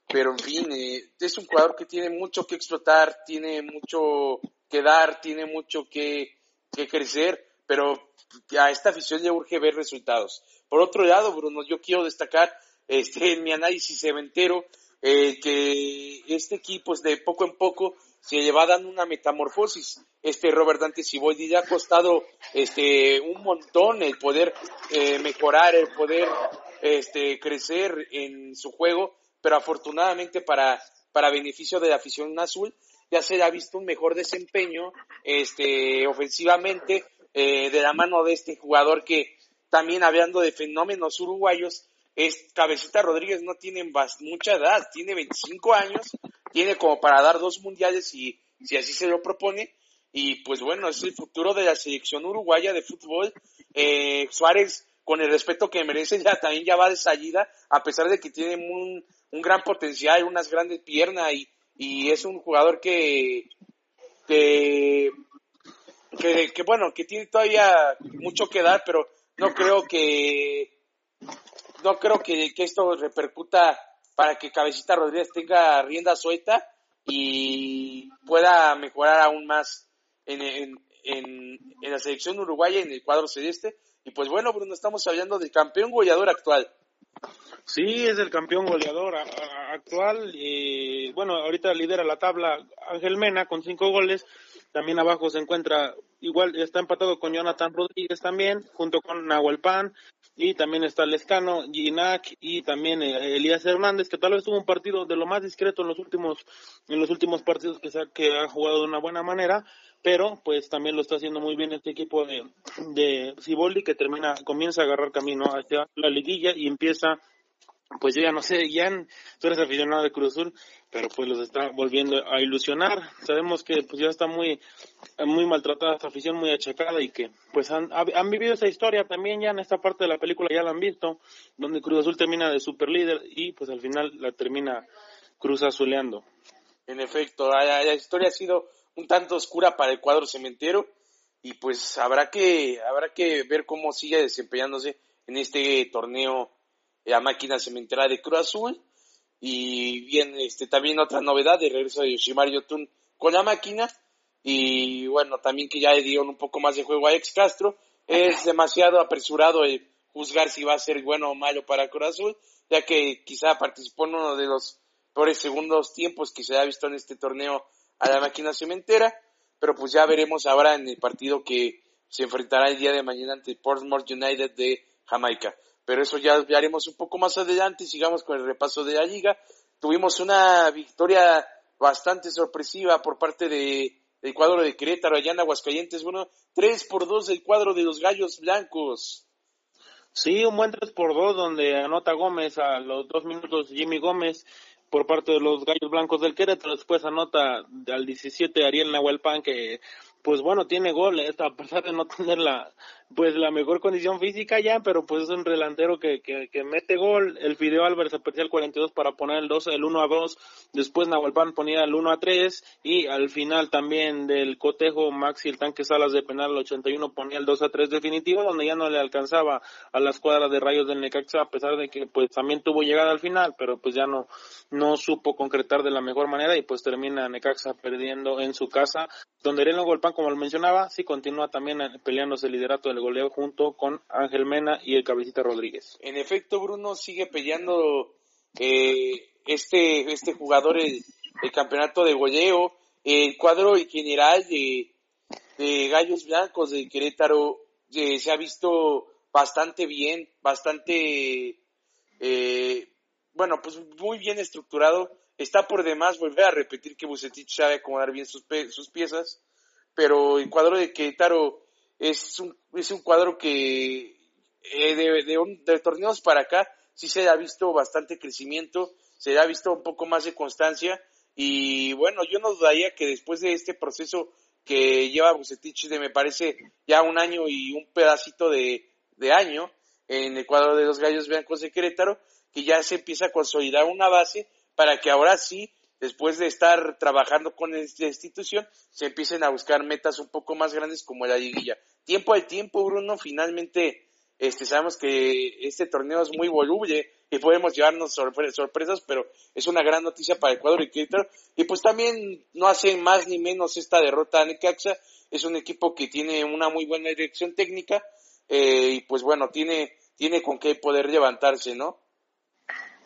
pero en fin, eh, es un jugador que tiene mucho que explotar, tiene mucho que dar, tiene mucho que, que crecer, pero a esta afición le urge ver resultados. Por otro lado, Bruno, yo quiero destacar este, en mi análisis cementero eh, que este equipo es de poco en poco se lleva dando una metamorfosis. Este Robert Dante Siboldi le ha costado este un montón el poder eh, mejorar, el poder este crecer en su juego, pero afortunadamente para para beneficio de la afición azul ya se le ha visto un mejor desempeño este ofensivamente eh, de la mano de este jugador que también hablando de fenómenos uruguayos es Cabecita Rodríguez no tiene mucha edad, tiene 25 años tiene como para dar dos mundiales si, si así se lo propone. Y pues bueno, es el futuro de la selección uruguaya de fútbol. Eh, Suárez, con el respeto que merece, ya también ya va de salida, a pesar de que tiene un, un gran potencial, unas grandes piernas y, y es un jugador que, que, que, bueno, que tiene todavía mucho que dar, pero no creo que no creo que, que esto repercuta para que Cabecita Rodríguez tenga rienda suelta y pueda mejorar aún más en, en, en, la selección uruguaya en el cuadro celeste. Y pues bueno, Bruno, estamos hablando del campeón goleador actual. Sí, es el campeón goleador actual. y bueno, ahorita lidera la tabla Ángel Mena con cinco goles. También abajo se encuentra, igual está empatado con Jonathan Rodríguez también, junto con Nahuel Pan, y también está Lescano, Ginac y también eh, Elías Hernández, que tal vez tuvo un partido de lo más discreto en los últimos, en los últimos partidos que, ha, que ha jugado de una buena manera, pero pues también lo está haciendo muy bien este equipo de, de que termina, comienza a agarrar camino hacia la liguilla y empieza pues yo ya no sé, ya tú eres aficionado de Cruz Azul, pero pues los está volviendo a ilusionar. Sabemos que pues ya está muy muy maltratada esta afición, muy achacada y que pues han, han vivido esa historia también ya en esta parte de la película ya la han visto, donde Cruz Azul termina de super líder y pues al final la termina Cruz Azuleando. En efecto, la, la historia ha sido un tanto oscura para el cuadro cementero y pues habrá que, habrá que ver cómo sigue desempeñándose en este torneo la máquina cementera de Cruz Azul. Y bien, este, también otra novedad de regreso de Yoshimar Yotun con la máquina. Y bueno, también que ya le dieron un poco más de juego a Ex Castro. Es demasiado apresurado el juzgar si va a ser bueno o malo para Cruz Azul, ya que quizá participó en uno de los peores segundos tiempos que se ha visto en este torneo a la máquina cementera. Pero pues ya veremos ahora en el partido que se enfrentará el día de mañana ante Portsmouth United de Jamaica. Pero eso ya, haremos un poco más adelante. Sigamos con el repaso de la liga. Tuvimos una victoria bastante sorpresiva por parte de, del cuadro de Querétaro allá en Aguascalientes. Bueno, 3 por 2 del cuadro de los Gallos Blancos. Sí, un buen 3 por 2 donde anota Gómez a los dos minutos Jimmy Gómez por parte de los Gallos Blancos del Querétaro. Después anota al 17 Ariel Nahuelpan que pues bueno, tiene gol, eh, a pesar de no tener la, pues la mejor condición física ya, pero pues es un relantero que, que, que mete gol. El Fideo Álvarez aparecía el 42 para poner el 2, el 1 a 2. Después Nahuelpan ponía el 1 a 3 y al final también del cotejo Maxi el tanque Salas de penal el 81 ponía el 2 a 3 definitivo, donde ya no le alcanzaba a la escuadra de Rayos del Necaxa, a pesar de que pues también tuvo llegada al final, pero pues ya no, no supo concretar de la mejor manera y pues termina Necaxa perdiendo en su casa, donde Arena Golpan, como lo mencionaba, sí continúa también peleándose el liderato del goleo junto con Ángel Mena y el Cabecita Rodríguez. En efecto, Bruno sigue peleando eh, este, este jugador el, campeonato de goleo. El cuadro general de, de Gallos Blancos de Querétaro eh, se ha visto bastante bien, bastante, eh, bueno, pues muy bien estructurado. Está por demás volver a repetir que Bucetich sabe acomodar bien sus, sus piezas, pero el cuadro de Querétaro es un, es un cuadro que eh, de, de, torneos para acá sí se ha visto bastante crecimiento, se ha visto un poco más de constancia. Y bueno, yo no dudaría que después de este proceso que lleva Bucetich de me parece ya un año y un pedacito de, de año en el cuadro de los Gallos Blancos de Querétaro, que ya se empieza a consolidar una base para que ahora sí después de estar trabajando con esta institución, se empiecen a buscar metas un poco más grandes como la liguilla. Tiempo al tiempo, Bruno, finalmente este, sabemos que este torneo es muy voluble y podemos llevarnos sorpresas, pero es una gran noticia para Ecuador y Querétaro. Y pues también no hace más ni menos esta derrota a Necaxa. Es un equipo que tiene una muy buena dirección técnica eh, y pues bueno, tiene, tiene con qué poder levantarse, ¿no?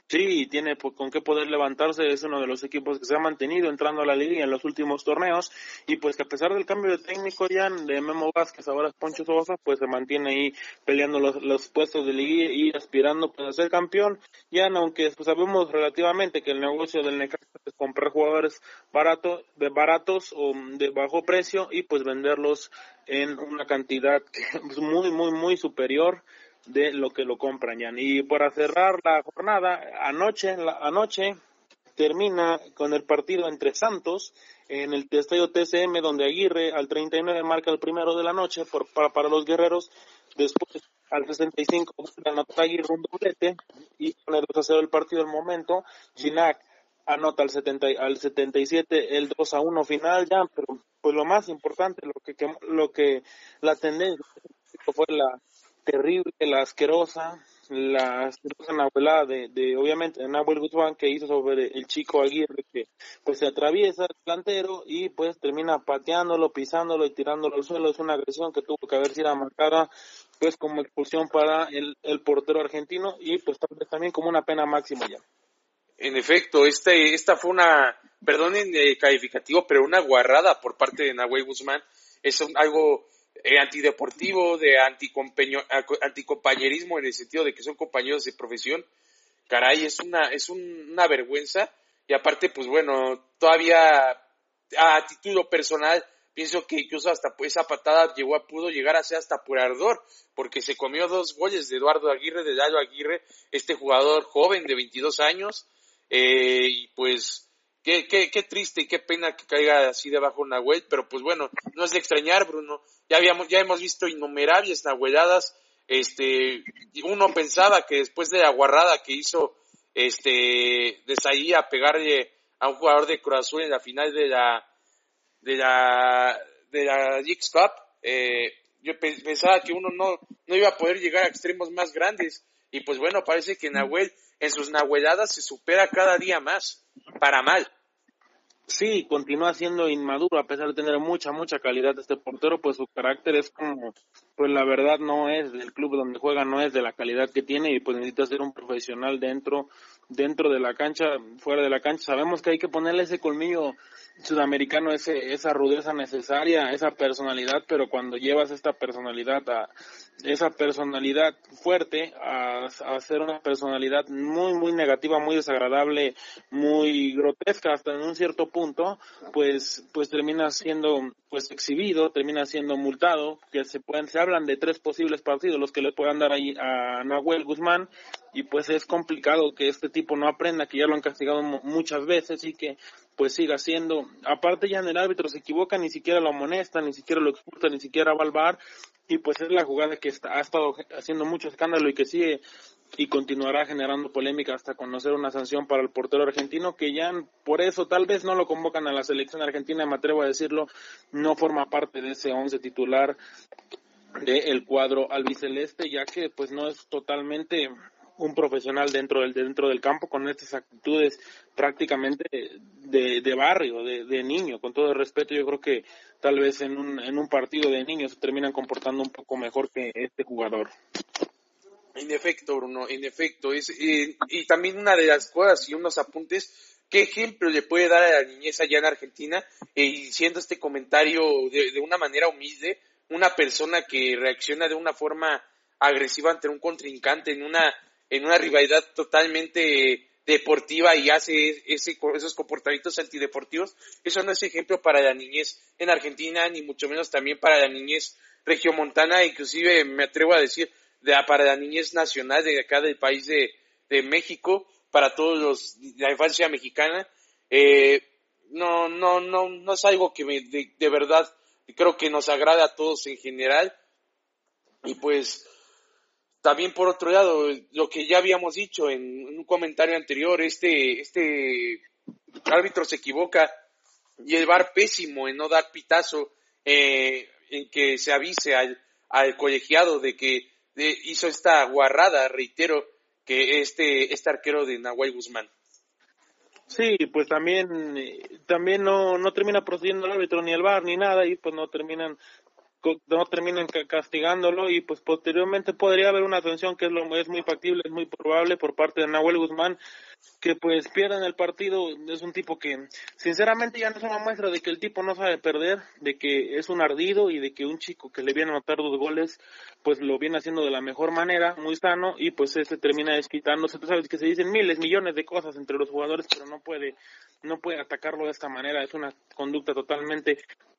Sí, tiene con qué poder levantarse, es uno de los equipos que se ha mantenido entrando a la liga en los últimos torneos y pues que a pesar del cambio de técnico ya de Memo Vázquez, ahora es Poncho Sosa, pues se mantiene ahí peleando los, los puestos de liga y aspirando pues, a ser campeón, ya aunque pues, sabemos relativamente que el negocio del Necaxa es comprar jugadores baratos, de baratos o de bajo precio y pues venderlos en una cantidad que es muy, muy, muy superior de lo que lo compran, ya. Y para cerrar la jornada, anoche, la, anoche termina con el partido entre Santos en el estadio TCM, donde Aguirre al 39 marca el primero de la noche por, para, para los guerreros. Después, al 65, anota Aguirre un doblete y con el 2 a 0 el partido del momento. Ginac anota al, 70, al 77 el 2 a 1 final ya, pero pues lo más importante, lo que, lo que la tendencia fue la terrible, la asquerosa, la asquerosa Nahuelada de, de, obviamente, Nahuel Guzmán que hizo sobre el chico Aguirre que pues se atraviesa el plantero y pues termina pateándolo, pisándolo y tirándolo al suelo. Es una agresión que tuvo que haber sido marcada pues como expulsión para el, el portero argentino y pues tal vez también como una pena máxima ya. En efecto, este, esta fue una, perdonen el calificativo, pero una guarrada por parte de Nahuel Guzmán. Es algo eh, antideportivo, de anticompañerismo en el sentido de que son compañeros de profesión. Caray, es una, es una vergüenza. Y aparte, pues bueno, todavía a título personal, pienso que incluso hasta esa patada llegó a, pudo llegar a ser hasta por ardor, porque se comió dos goles de Eduardo Aguirre, de Lalo Aguirre, este jugador joven de 22 años, eh, y pues Qué, qué, qué, triste y qué pena que caiga así debajo Nahuel, pero pues bueno, no es de extrañar, Bruno. Ya habíamos, ya hemos visto innumerables Nahueladas. Este, uno pensaba que después de la guarrada que hizo este de a pegarle a un jugador de Cruz Azul en la final de la de la de la Cup, eh, yo pensaba que uno no, no iba a poder llegar a extremos más grandes. Y pues bueno, parece que Nahuel en sus nahueladas se supera cada día más, para mal. Sí, continúa siendo inmaduro, a pesar de tener mucha, mucha calidad este portero, pues su carácter es como, pues la verdad no es del club donde juega, no es de la calidad que tiene y pues necesita ser un profesional dentro, dentro de la cancha, fuera de la cancha. Sabemos que hay que ponerle ese colmillo sudamericano ese, esa rudeza necesaria, esa personalidad, pero cuando llevas esta personalidad a esa personalidad fuerte a, a ser una personalidad muy muy negativa, muy desagradable, muy grotesca hasta en un cierto punto, pues pues termina siendo pues exhibido, termina siendo multado, que se pueden se hablan de tres posibles partidos los que le puedan dar ahí a Nahuel Guzmán y pues es complicado que este tipo no aprenda, que ya lo han castigado muchas veces y que pues siga siendo, aparte ya en el árbitro se equivoca, ni siquiera lo amonesta, ni siquiera lo expulsa, ni siquiera va al bar, y pues es la jugada que está, ha estado haciendo mucho escándalo y que sigue y continuará generando polémica hasta conocer una sanción para el portero argentino que ya por eso tal vez no lo convocan a la selección argentina, me atrevo a decirlo, no forma parte de ese once titular del cuadro albiceleste, ya que pues no es totalmente un profesional dentro del dentro del campo con estas actitudes prácticamente de, de barrio, de, de, niño. Con todo el respeto, yo creo que tal vez en un, en un partido de niños se terminan comportando un poco mejor que este jugador. En efecto, Bruno, en efecto. Es, y también una de las cosas y unos apuntes, ¿qué ejemplo le puede dar a la niñez allá en Argentina? Eh, diciendo este comentario de, de una manera humilde, una persona que reacciona de una forma agresiva ante un contrincante en una en una rivalidad totalmente deportiva y hace ese, esos comportamientos antideportivos, eso no es ejemplo para la niñez en Argentina, ni mucho menos también para la niñez regiomontana, inclusive me atrevo a decir, de, para la niñez nacional de acá del país de, México, para todos los, la infancia mexicana. Eh, no, no, no, no es algo que de, de verdad creo que nos agrada a todos en general. Y pues, también por otro lado, lo que ya habíamos dicho en, un comentario anterior, este, este árbitro se equivoca y el VAR pésimo en no dar pitazo, eh, en que se avise al, al colegiado de que hizo esta guarrada, reitero, que este, este arquero de Nahuel Guzmán. Sí, pues también, eh, también no, no termina procediendo el árbitro ni el VAR ni nada y pues no terminan no terminen castigándolo y pues posteriormente podría haber una sanción que es lo es muy factible, es muy probable por parte de Nahuel Guzmán que pues pierdan el partido, es un tipo que sinceramente ya no es una muestra de que el tipo no sabe perder, de que es un ardido y de que un chico que le viene a anotar dos goles pues lo viene haciendo de la mejor manera, muy sano y pues ese termina desquitándose, tú sabes que se dicen miles, millones de cosas entre los jugadores pero no puede no puede atacarlo de esta manera, es una conducta totalmente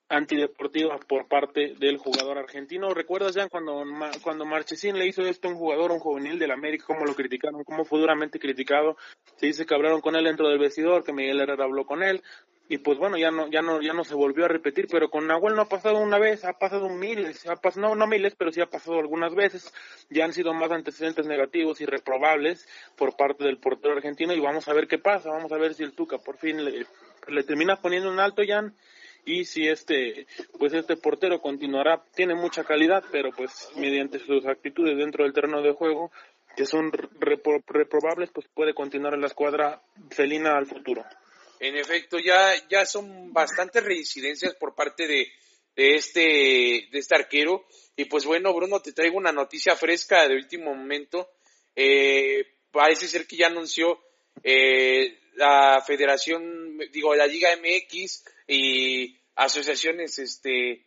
antideportiva por parte del jugador argentino. ¿Recuerdas ya cuando, cuando Marchesín le hizo esto a un jugador, un juvenil del América, cómo lo criticaron, cómo fue duramente criticado? Se dice que hablaron con él dentro del vestidor, que Miguel Herrera habló con él, y pues bueno, ya no, ya no, ya no se volvió a repetir, pero con Nahuel no ha pasado una vez, ha pasado miles, ha pasado, no, no miles, pero sí ha pasado algunas veces, ya han sido más antecedentes negativos y reprobables por parte del portero argentino y vamos a ver qué pasa, vamos a ver si el Tuca por fin le, termina poniendo un alto, ya y si este pues este portero continuará tiene mucha calidad pero pues mediante sus actitudes dentro del terreno de juego que son reprobables pues puede continuar en la escuadra felina al futuro en efecto ya ya son bastantes reincidencias por parte de, de este de este arquero. Y pues bueno Bruno te traigo una noticia fresca de último momento. Eh, parece ser que ya anunció eh, la Federación digo la Liga MX y asociaciones, este,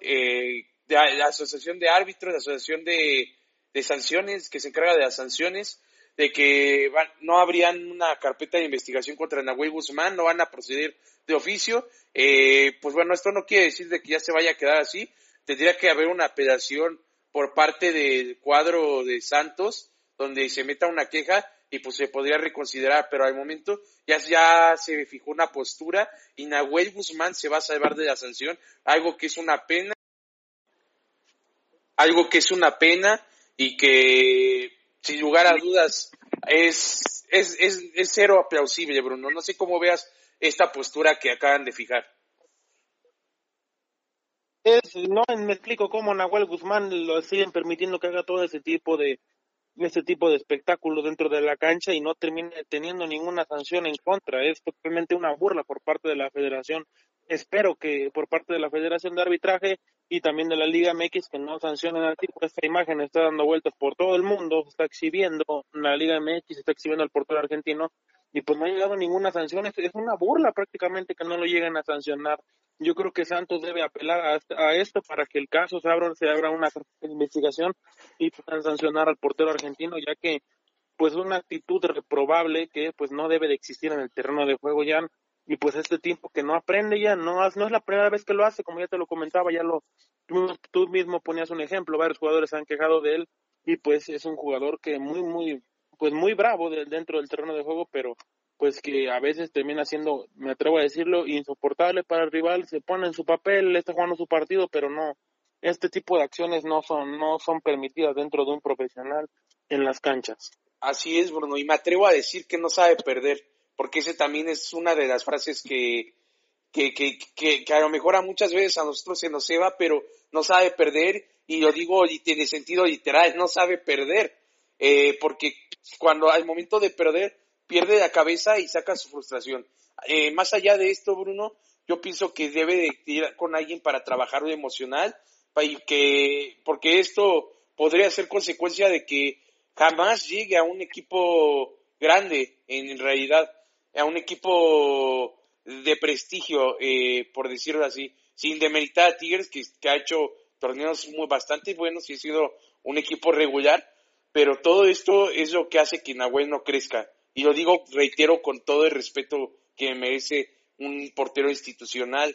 eh, de, la asociación de árbitros, la asociación de, de sanciones, que se encarga de las sanciones, de que no habrían una carpeta de investigación contra Nahuel Guzmán, no van a proceder de oficio. Eh, pues bueno, esto no quiere decir de que ya se vaya a quedar así. Tendría que haber una apelación por parte del cuadro de Santos, donde se meta una queja y pues se podría reconsiderar, pero al momento ya, ya se fijó una postura y Nahuel Guzmán se va a salvar de la sanción, algo que es una pena, algo que es una pena y que sin lugar a dudas es, es, es, es cero aplausible, Bruno. No sé cómo veas esta postura que acaban de fijar. es, no me explico cómo Nahuel Guzmán lo siguen permitiendo que haga todo ese tipo de ese tipo de espectáculo dentro de la cancha y no termine teniendo ninguna sanción en contra. Es totalmente una burla por parte de la federación. Espero que por parte de la Federación de Arbitraje y también de la Liga MX que no sancionen al tipo. Esta imagen está dando vueltas por todo el mundo, está exhibiendo la Liga MX, está exhibiendo al portero argentino y pues no ha llegado ninguna sanción. Es, una burla prácticamente que no lo lleguen a sancionar. Yo creo que Santos debe apelar a, esto para que el caso se abra, se abra una investigación y puedan sancionar al portero argentino, ya que pues una actitud reprobable que pues no debe de existir en el terreno de juego ya y pues este tiempo que no aprende ya no, no es la primera vez que lo hace como ya te lo comentaba ya lo tú, mismo ponías un ejemplo varios jugadores han quejado de él y pues es un jugador que muy muy pues muy bravo dentro del terreno de juego, pero pues que a veces termina siendo, me atrevo a decirlo, insoportable para el rival, se pone en su papel, está jugando su partido, pero no, este tipo de acciones no son, no son permitidas dentro de un profesional en las canchas. Así es, Bruno, y me atrevo a decir que no sabe perder, porque ese también es una de las frases que, que, que, que, a lo mejor a muchas veces a nosotros se nos se va, pero no sabe perder, y lo digo y tiene sentido literal, no sabe perder, eh, porque cuando al momento de perder, pierde la cabeza y saca su frustración. Eh, más allá de esto, Bruno, yo pienso que debe de ir con alguien para trabajar lo emocional, y que, porque esto podría ser consecuencia de que jamás llegue a un equipo grande, en realidad, a un equipo de prestigio, eh, por decirlo así, sin demeritar a Tigres, que, ha hecho torneos muy bastante buenos y ha sido un equipo regular, pero todo esto es lo que hace que Nahuel no crezca. Y lo digo, reitero, con todo el respeto que merece un portero institucional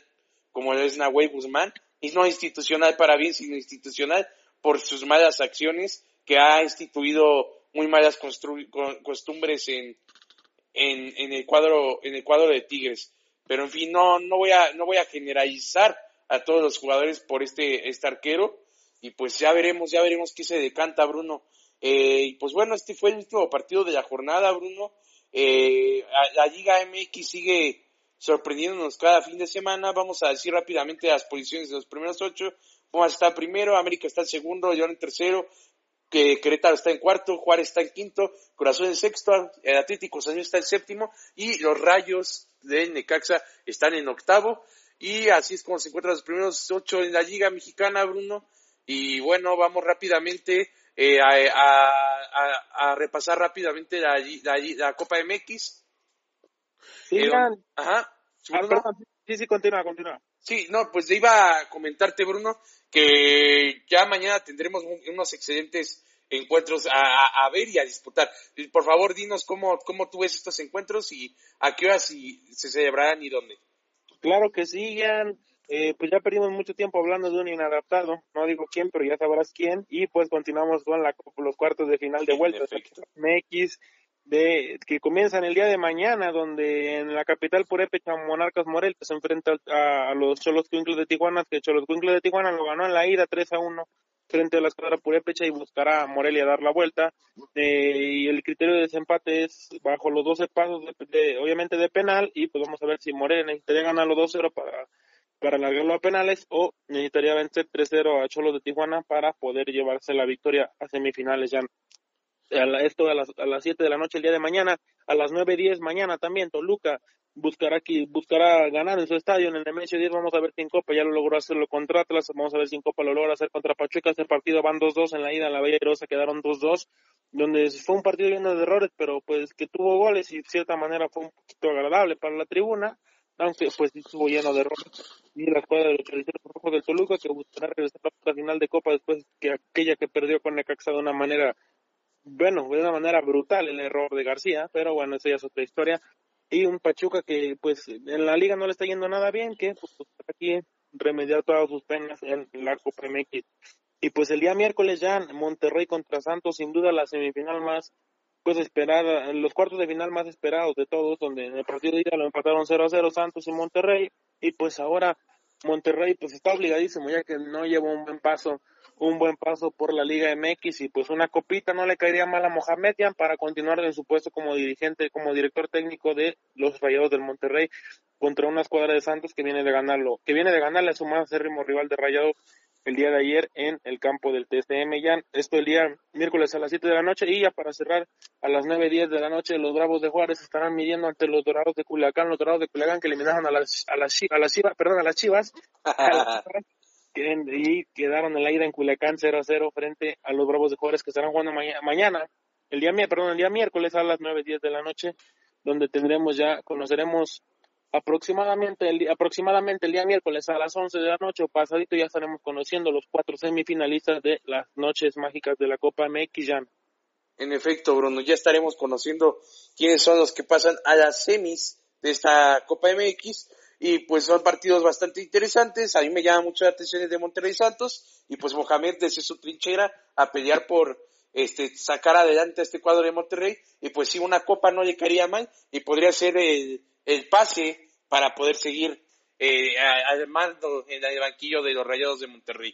como es Nahuel Guzmán, y no institucional para bien, sino institucional por sus malas acciones, que ha instituido muy malas costumbres en, en, el cuadro, en el cuadro de Tigres. Pero en fin, no, no voy a, no voy a generalizar a todos los jugadores por este, este arquero, y pues ya veremos, ya veremos qué se decanta Bruno eh, y pues bueno, este fue el último partido de la jornada, Bruno. Eh, la Liga MX sigue sorprendiéndonos cada fin de semana. Vamos a decir rápidamente las posiciones de los primeros ocho. Pumas está primero, América está en segundo, León en tercero, que Querétaro está en cuarto, Juárez está en quinto, Corazón en sexto, el Atlético San está en séptimo y los Rayos de Necaxa están en octavo. Y así es como se encuentran los primeros ocho en la Liga Mexicana, Bruno. Y bueno, vamos rápidamente eh, a, repasar rápidamente la, la, Copa MX. Sí, eh, ajá. Ah, sí, sí, continúa, continúa. Sí, no, pues iba a comentarte, Bruno, que ya mañana tendremos unos excelentes encuentros a, ver y a disputar. Por favor, dinos cómo, cómo tú ves estos encuentros y a qué horas se celebrarán y dónde. Claro que sí. Eh, pues ya perdimos mucho tiempo hablando de un inadaptado, no digo quién, pero ya sabrás quién, y pues continuamos con la, los cuartos de final de vuelta MX, de, que comienzan el día de mañana, donde en la capital purépecha Monarcas Morel se enfrenta a, los Cholos Quincles de Tijuana, que Cholos Quincles de Tijuana lo ganó en la ida 3 a 1 frente a la escuadra purépecha y buscará a Morelia dar la vuelta. Eh, y el criterio de desempate es bajo los 12 pasos, de, obviamente de penal, y pues vamos a ver si Morelia necesitaría ganar los 2-0 para para alargarlo a penales o necesitaría vencer 3-0 a Cholos de Tijuana para poder llevarse la victoria a semifinales ya. Esto a las, a las 7 de la noche el día de mañana, a las 9.10 mañana también Toluca buscará aquí, buscará ganar en su estadio en el Nemesio 10, vamos a ver si en Copa ya lo logró hacerlo contra Atlas, vamos a ver si en Copa lo logra hacer contra Pachuca, este partido van 2-2 en la ida en la Bella Rosa quedaron 2-2, donde fue un partido lleno de errores, pero pues que tuvo goles y de cierta manera fue un poquito agradable para la tribuna, aunque pues estuvo lleno de errores. Y la escuadra de los Choriceros Rojos Toluca que buscará regresar a la final de Copa después que aquella que perdió con Necaxa de una manera, bueno, de una manera brutal el error de García, pero bueno, esa ya es otra historia. Y un Pachuca que pues en la liga no le está yendo nada bien, que pues, aquí remediar todas sus penas en la Copa MX. Y pues el día miércoles ya Monterrey contra Santos, sin duda la semifinal más pues esperar los cuartos de final más esperados de todos, donde en el partido de ida lo empataron 0 a 0 Santos y Monterrey, y pues ahora Monterrey pues está obligadísimo ya que no lleva un buen paso, un buen paso por la Liga MX y pues una copita no le caería mal a Mohamed para continuar en su puesto como dirigente, como director técnico de los Rayados del Monterrey. contra una escuadra de Santos que viene de ganarlo, que viene de ganarle a su más acérrimo rival de Rayados el día de ayer en el campo del TSM. Ya esto el día miércoles a las 7 de la noche y ya para cerrar a las 9.10 de la noche los Bravos de Juárez estarán midiendo ante los Dorados de Culiacán, los Dorados de Culiacán que eliminaron a las, a las, a las Chivas, perdón, a las Chivas, y quedaron el aire en Culiacán 0 a 0 frente a los Bravos de Juárez que estarán jugando mañana, el día, perdón, el día miércoles a las 9.10 de la noche, donde tendremos ya, conoceremos aproximadamente el, aproximadamente el día miércoles a las 11 de la noche o pasadito ya estaremos conociendo los cuatro semifinalistas de las noches mágicas de la Copa MX. En efecto, Bruno, ya estaremos conociendo quiénes son los que pasan a las semis de esta Copa MX y pues son partidos bastante interesantes. A mí me llama mucho la atención el de Monterrey Santos y pues Mohamed desde su trinchera a pelear por este sacar adelante a este cuadro de Monterrey y pues si una copa no le caería mal y podría ser el el pase para poder seguir eh, mando en el banquillo de los Rayados de Monterrey.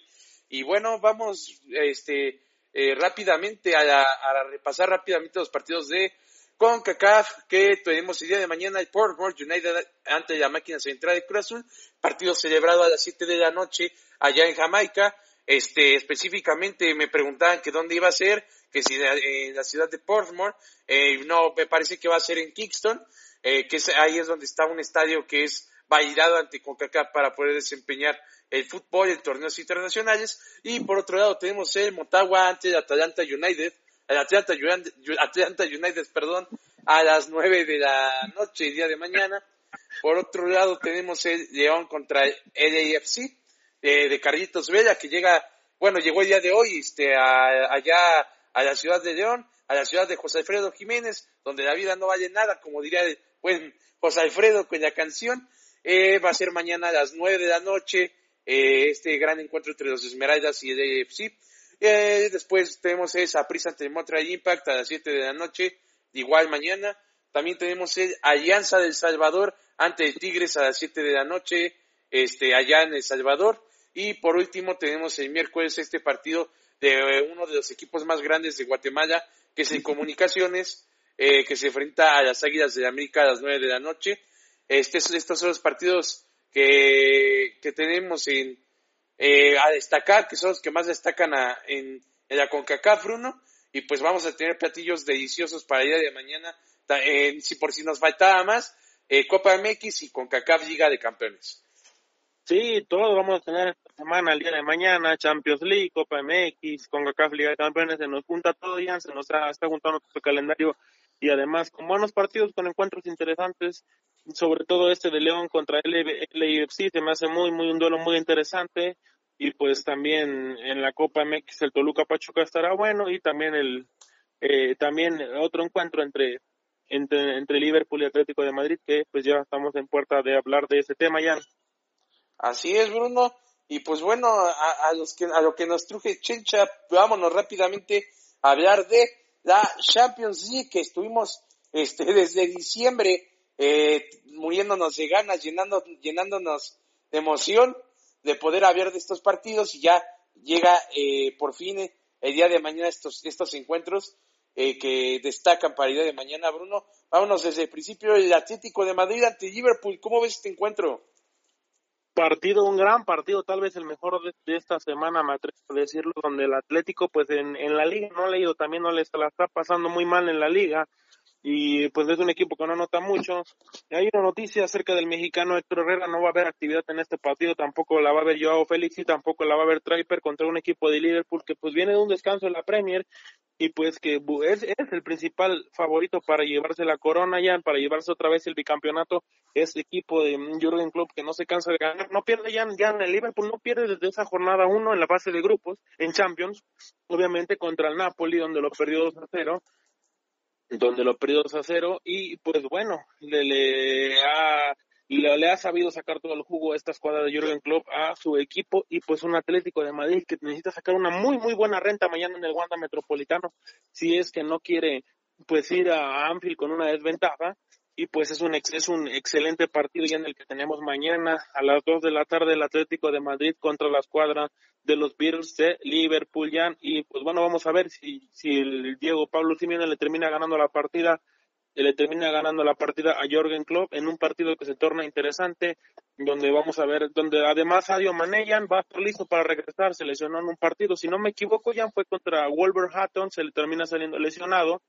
Y bueno, vamos este, eh, rápidamente a, repasar rápidamente los partidos de CONCACAF que tenemos el día de mañana el Portmore United ante la máquina central de Cruz Azul, partido celebrado a las 7 de la noche allá en Jamaica. Este, específicamente me preguntaban que dónde iba a ser, que si en la ciudad de Portmore, eh, no, me parece que va a ser en Kingston, eh, que ahí es donde está un estadio que es validado ante CONCACAF para poder desempeñar el fútbol en torneos internacionales. Y por otro lado tenemos el Motagua ante el Atlanta United, el Atlanta, United, perdón, a las nueve de la noche, el día de mañana. Por otro lado tenemos el León contra el LAFC eh, de Carlitos Vela, que llega, bueno, llegó el día de hoy este, allá a la ciudad de León, a la ciudad de José Alfredo Jiménez, donde la vida no vale nada, como diría el buen José Alfredo con la canción. Eh, va a ser mañana a las nueve de la noche eh, este gran encuentro entre los Esmeraldas y el AFC. Eh, después tenemos esa prisa ante Montreal Impact a las siete de la noche, igual mañana. También tenemos el Alianza del Salvador ante el Tigres a las siete de la noche, este, allá en El Salvador. Y por último tenemos el miércoles este partido de uno de los equipos más grandes de Guatemala, que es el Comunicaciones, eh, que se enfrenta a las Águilas de América a las nueve de la noche. Este, estos son los partidos que, que tenemos en, eh, a destacar, que son los que más destacan en, en, la CONCACAF, Bruno. Y pues vamos a tener platillos deliciosos para el día de mañana. si por si nos faltaba más, eh, Copa MX y CONCACAF Liga de Campeones. Sí, todos vamos a tener esta semana, el día de mañana, Champions League, Copa MX, CONCACAF Liga de Campeones, se nos junta todo ya, se nos está juntando nuestro calendario y además con buenos partidos, con encuentros interesantes, sobre todo este de León contra el LAFC, se me hace muy, muy un duelo muy interesante y pues también en la Copa MX el Toluca Pachuca estará bueno y también el eh, también otro encuentro entre, entre entre Liverpool y Atlético de Madrid que pues ya estamos en puerta de hablar de ese tema ya. Así es, Bruno. Y pues bueno, a, los que, a lo que nos truje Chencha, vámonos rápidamente a hablar de la Champions League que estuvimos este, desde diciembre eh, muriéndonos de ganas, llenando, llenándonos de emoción de poder hablar de estos partidos y ya llega eh, por fin eh, el día de mañana estos, estos encuentros eh, que destacan para el día de mañana, Bruno. Vámonos desde el principio, el Atlético de Madrid ante Liverpool. ¿Cómo ves este encuentro? partido, un gran partido, tal vez el mejor de, esta semana, me atrevo decirlo, donde el Atlético, pues en, en la liga no ha leído, también no le la está pasando muy mal en la liga, y pues es un equipo que no nota mucho. Hay una noticia acerca del mexicano Héctor Herrera, no va a haber actividad en este partido, tampoco la va a ver Joao Félix y tampoco la va a ver Triper contra un equipo de Liverpool que pues viene de un descanso en la Premier y pues que es, es el principal favorito para llevarse la corona ya, para llevarse otra vez el bicampeonato, ese equipo de Jurgen Klopp que no se cansa de ganar, no pierde ya, ya en el Liverpool, no pierde desde esa jornada uno en la fase de grupos, en Champions, obviamente contra el Napoli donde lo perdió 2 a 0, donde lo perdió 2 a 0 y pues bueno, le, le ha le, ha sabido sacar todo el jugo a esta escuadra de Jürgen Klopp a su equipo y pues un Atlético de Madrid que necesita sacar una muy muy buena renta mañana en el Wanda Metropolitano si es que no quiere pues ir a Anfield con una desventaja y pues es un es un excelente partido ya en el que tenemos mañana a las 2 de la tarde el Atlético de Madrid contra la escuadra de los Beatles de Liverpool y pues bueno vamos a ver si si el Diego Pablo Simeone le termina ganando la partida le termina ganando la partida a Jorgen Klopp en un partido que se torna interesante, donde vamos a ver, donde además Sadio Mané ya va listo para regresar, se lesionó en un partido, si no me equivoco ya fue contra Wolverhampton, se le termina saliendo lesionado,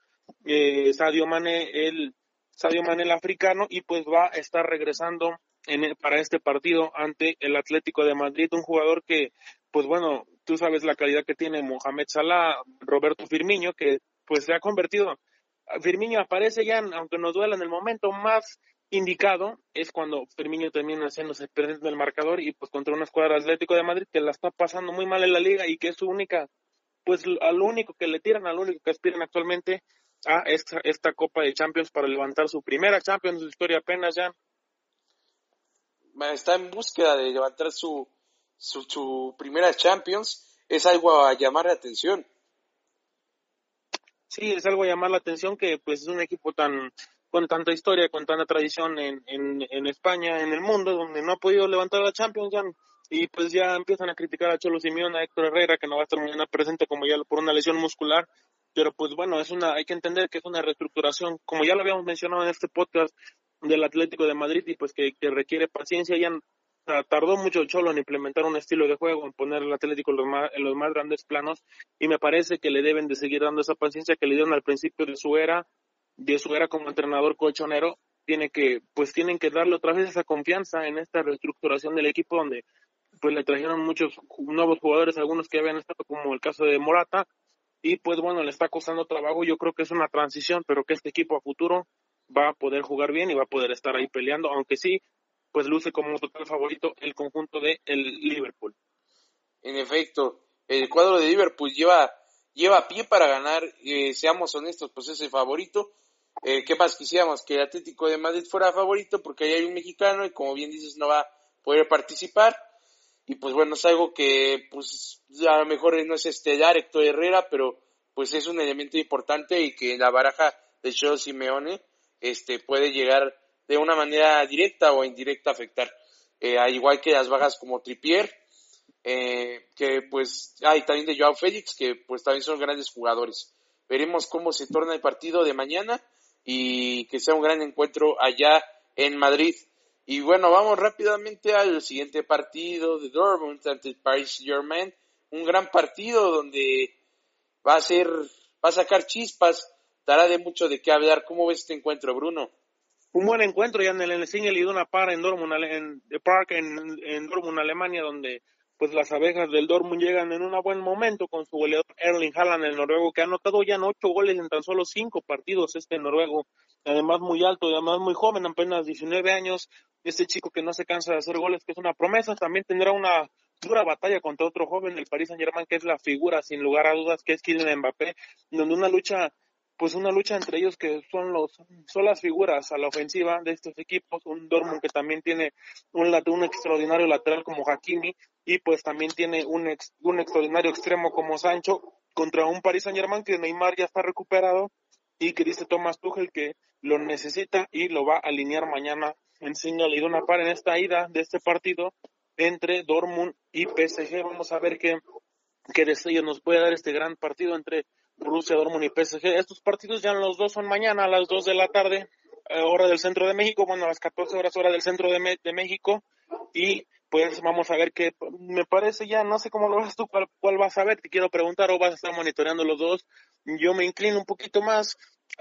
eh, Sadio Mané, el Sadio Mané el africano, y pues va a estar regresando en, para este partido ante el Atlético de Madrid, un jugador que, pues bueno, tú sabes la calidad que tiene Mohamed Salah, Roberto Firmino, que pues se ha convertido, Firmino aparece ya, aunque nos duela en el momento más indicado, es cuando Firmino termina haciéndose presente en el marcador y pues contra una escuadra Atlético de Madrid que la está pasando muy mal en la liga y que es su única, pues al único que le tiran, al único que aspiran actualmente a esta, esta Copa de Champions para levantar su primera Champions de su historia apenas ya. Está en búsqueda de levantar su, su, primera Champions, es algo a llamar la atención. Sí, es algo a llamar la atención que pues es un equipo tan con tanta historia, con tanta tradición en, en, en España, en el mundo, donde no ha podido levantar la Champions ya, y pues ya empiezan a criticar a Cholo Simeone, a Héctor Herrera, que no va a estar mañana presente como ya por una lesión muscular, pero pues bueno, es una, hay que entender que es una reestructuración, como ya lo habíamos mencionado en este podcast, del Atlético de Madrid y pues que, requiere paciencia. Ya tardó mucho el Cholo en implementar un estilo de juego, en poner el Atlético en los, más, en los más grandes planos y me parece que le deben de seguir dando esa paciencia que le dieron al principio de su era, de su era como entrenador colchonero. Tiene que, pues tienen que darle otra vez esa confianza en esta reestructuración del equipo donde pues le trajeron muchos nuevos jugadores, algunos que habían estado como el caso de Morata, y pues bueno, le está costando trabajo, yo creo que es una transición, pero que este equipo a futuro va a poder jugar bien y va a poder estar ahí peleando, aunque sí, pues luce como total favorito el conjunto de el Liverpool. En efecto, el cuadro de Liverpool lleva lleva pie para ganar, eh, seamos honestos, pues es el favorito. Eh, ¿Qué más quisiéramos? Que el Atlético de Madrid fuera favorito porque ahí hay un mexicano y como bien dices no va a poder participar. Y pues bueno, es algo que pues a lo mejor no es estelar Héctor Herrera, pero pues es un elemento importante y que la baraja de Cholo Simeone este, puede llegar de una manera directa o indirecta a afectar. Eh, al igual que las bajas como Tripier, eh, que pues hay también de Joao Félix, que pues también son grandes jugadores. Veremos cómo se torna el partido de mañana y que sea un gran encuentro allá en Madrid. Y bueno, vamos rápidamente al siguiente partido de Dortmund ante Paris Germain. Un gran partido donde va a ser, va a sacar chispas dará de mucho de qué hablar. ¿Cómo ves este encuentro, Bruno? Un buen encuentro ya en el Single y una par en Dortmund, en, Park en, en Dortmund, Alemania, donde pues las abejas del Dortmund llegan en un buen momento con su goleador Erling Haaland, el noruego, que ha anotado ya en ocho goles en tan solo cinco partidos, este noruego, además muy alto, además muy joven, apenas 19 años, este chico que no se cansa de hacer goles, que es una promesa, también tendrá una dura batalla contra otro joven del Paris Saint Germain, que es la figura, sin lugar a dudas, que es Kylian Mbappé, donde una lucha pues una lucha entre ellos que son los son las figuras a la ofensiva de estos equipos, un Dortmund que también tiene un, un extraordinario lateral como Hakimi y pues también tiene un, un extraordinario extremo como Sancho contra un Paris Saint-Germain que Neymar ya está recuperado y que dice Thomas Tuchel que lo necesita y lo va a alinear mañana en señal y una par en esta ida de este partido entre Dortmund y PSG. Vamos a ver qué, qué destello nos puede dar este gran partido entre Rusia, Dortmund y PSG. Estos partidos ya los dos son mañana a las 2 de la tarde, eh, hora del centro de México, bueno, a las 14 horas hora del centro de, México. Y pues vamos a ver qué me parece ya, no sé cómo lo ves tú, cuál, cuál vas a ver, te quiero preguntar o vas a estar monitoreando los dos. Yo me inclino un poquito más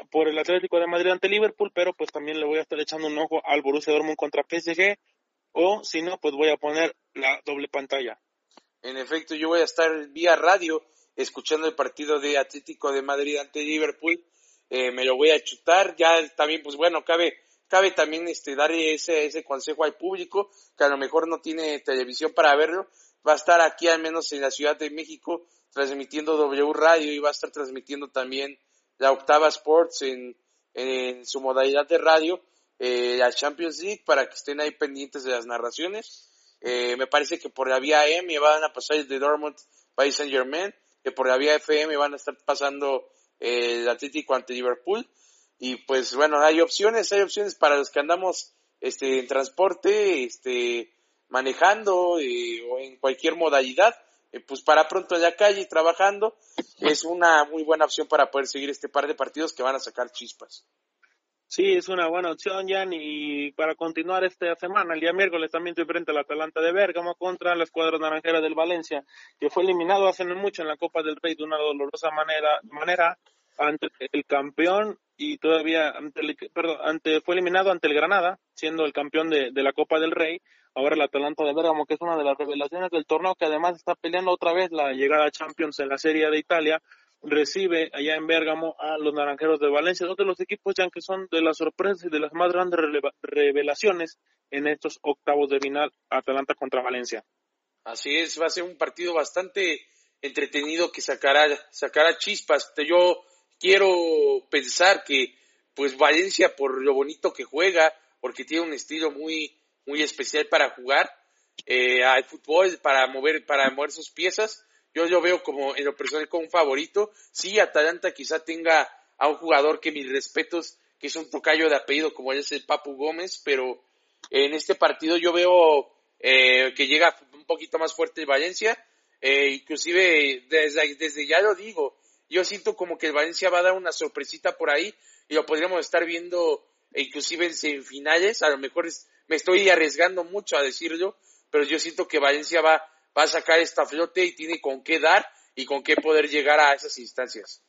por el Atlético de Madrid ante Liverpool, pero pues también le voy a estar echando un ojo al Borussia Dortmund contra PSG, o si no, pues voy a poner la doble pantalla. En efecto, yo voy a estar vía radio escuchando el partido de Atlético de Madrid ante Liverpool. Eh, me lo voy a chutar. Ya también, pues bueno, cabe, cabe también este, dar ese, ese consejo al público que a lo mejor no tiene televisión para verlo. Va a estar aquí al menos en la Ciudad de México transmitiendo W Radio y va a estar transmitiendo también la Octava Sports en, en su modalidad de radio, eh, la Champions League, para que estén ahí pendientes de las narraciones. Eh, me parece que por la vía M van a pasar el de Dortmund Paris Saint Germain que por la vía FM van a estar pasando eh, el Atlético ante Liverpool. Y pues bueno, hay opciones, hay opciones para los que andamos este, en transporte, este, manejando eh, o en cualquier modalidad. Eh, pues para pronto en la calle trabajando, es una muy buena opción para poder seguir este par de partidos que van a sacar chispas. Sí, es una buena opción, Jan. Y para continuar esta semana, el día miércoles también estoy frente al Atalanta de Bérgamo contra la escuadra naranjera del Valencia, que fue eliminado hace no mucho en la Copa del Rey de una dolorosa manera, manera ante el campeón y todavía ante perdón, ante, fue eliminado ante el Granada, siendo el campeón de, de la Copa del Rey. Ahora el Atalanta de Bérgamo, que es una de las revelaciones del torneo, que además está peleando otra vez la llegada a Champions en la Serie de Italia, recibe allá en Bérgamo a los Naranjeros de Valencia, dos de los equipos ya que son de las sorpresas y de las más grandes revelaciones en estos octavos de final Atalanta contra Valencia. Así es, va a ser un partido bastante entretenido que sacará, sacará chispas. Yo quiero pensar que pues Valencia por lo bonito que juega, porque tiene un estilo muy, muy especial para jugar eh, al fútbol, para mover, para mover sus piezas, yo lo veo como en lo personal como un favorito. Sí, Atalanta quizá tenga a un jugador que mis respetos, que es un tocayo de apellido como es el Papu Gómez, pero en este partido yo veo eh, que llega un poquito más fuerte el Valencia, eh, inclusive desde, desde ya lo digo, yo siento como que el Valencia va a dar una sorpresita por ahí y lo podríamos estar viendo inclusive en semifinales, a lo mejor me estoy arriesgando mucho a decirlo, pero yo siento que Valencia va va a sacar esta flote y tiene con qué dar y con qué poder llegar a esas instancias.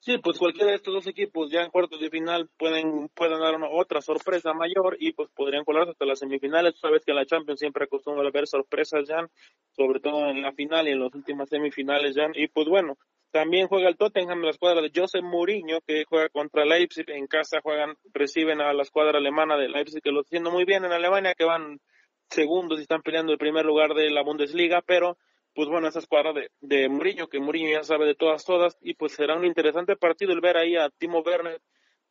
Sí, pues cualquiera de estos dos equipos ya en cuartos de final pueden, pueden dar una, otra sorpresa mayor y pues podrían colarse hasta las semifinales. Tú sabes que en la Champions siempre acostumbra haber sorpresas ya, sobre todo en la final y en las últimas semifinales ya. Y pues bueno, también juega el Tottenham, la escuadra de Josep Mourinho, que juega contra Leipzig. En casa juegan, reciben a la escuadra alemana de Leipzig, que lo está haciendo muy bien en Alemania, que van segundos y están peleando el primer lugar de la Bundesliga, pero pues bueno, esa escuadra de, de Mourinho, que Mourinho ya sabe de todas, todas, y pues será un interesante partido el ver ahí a Timo Werner,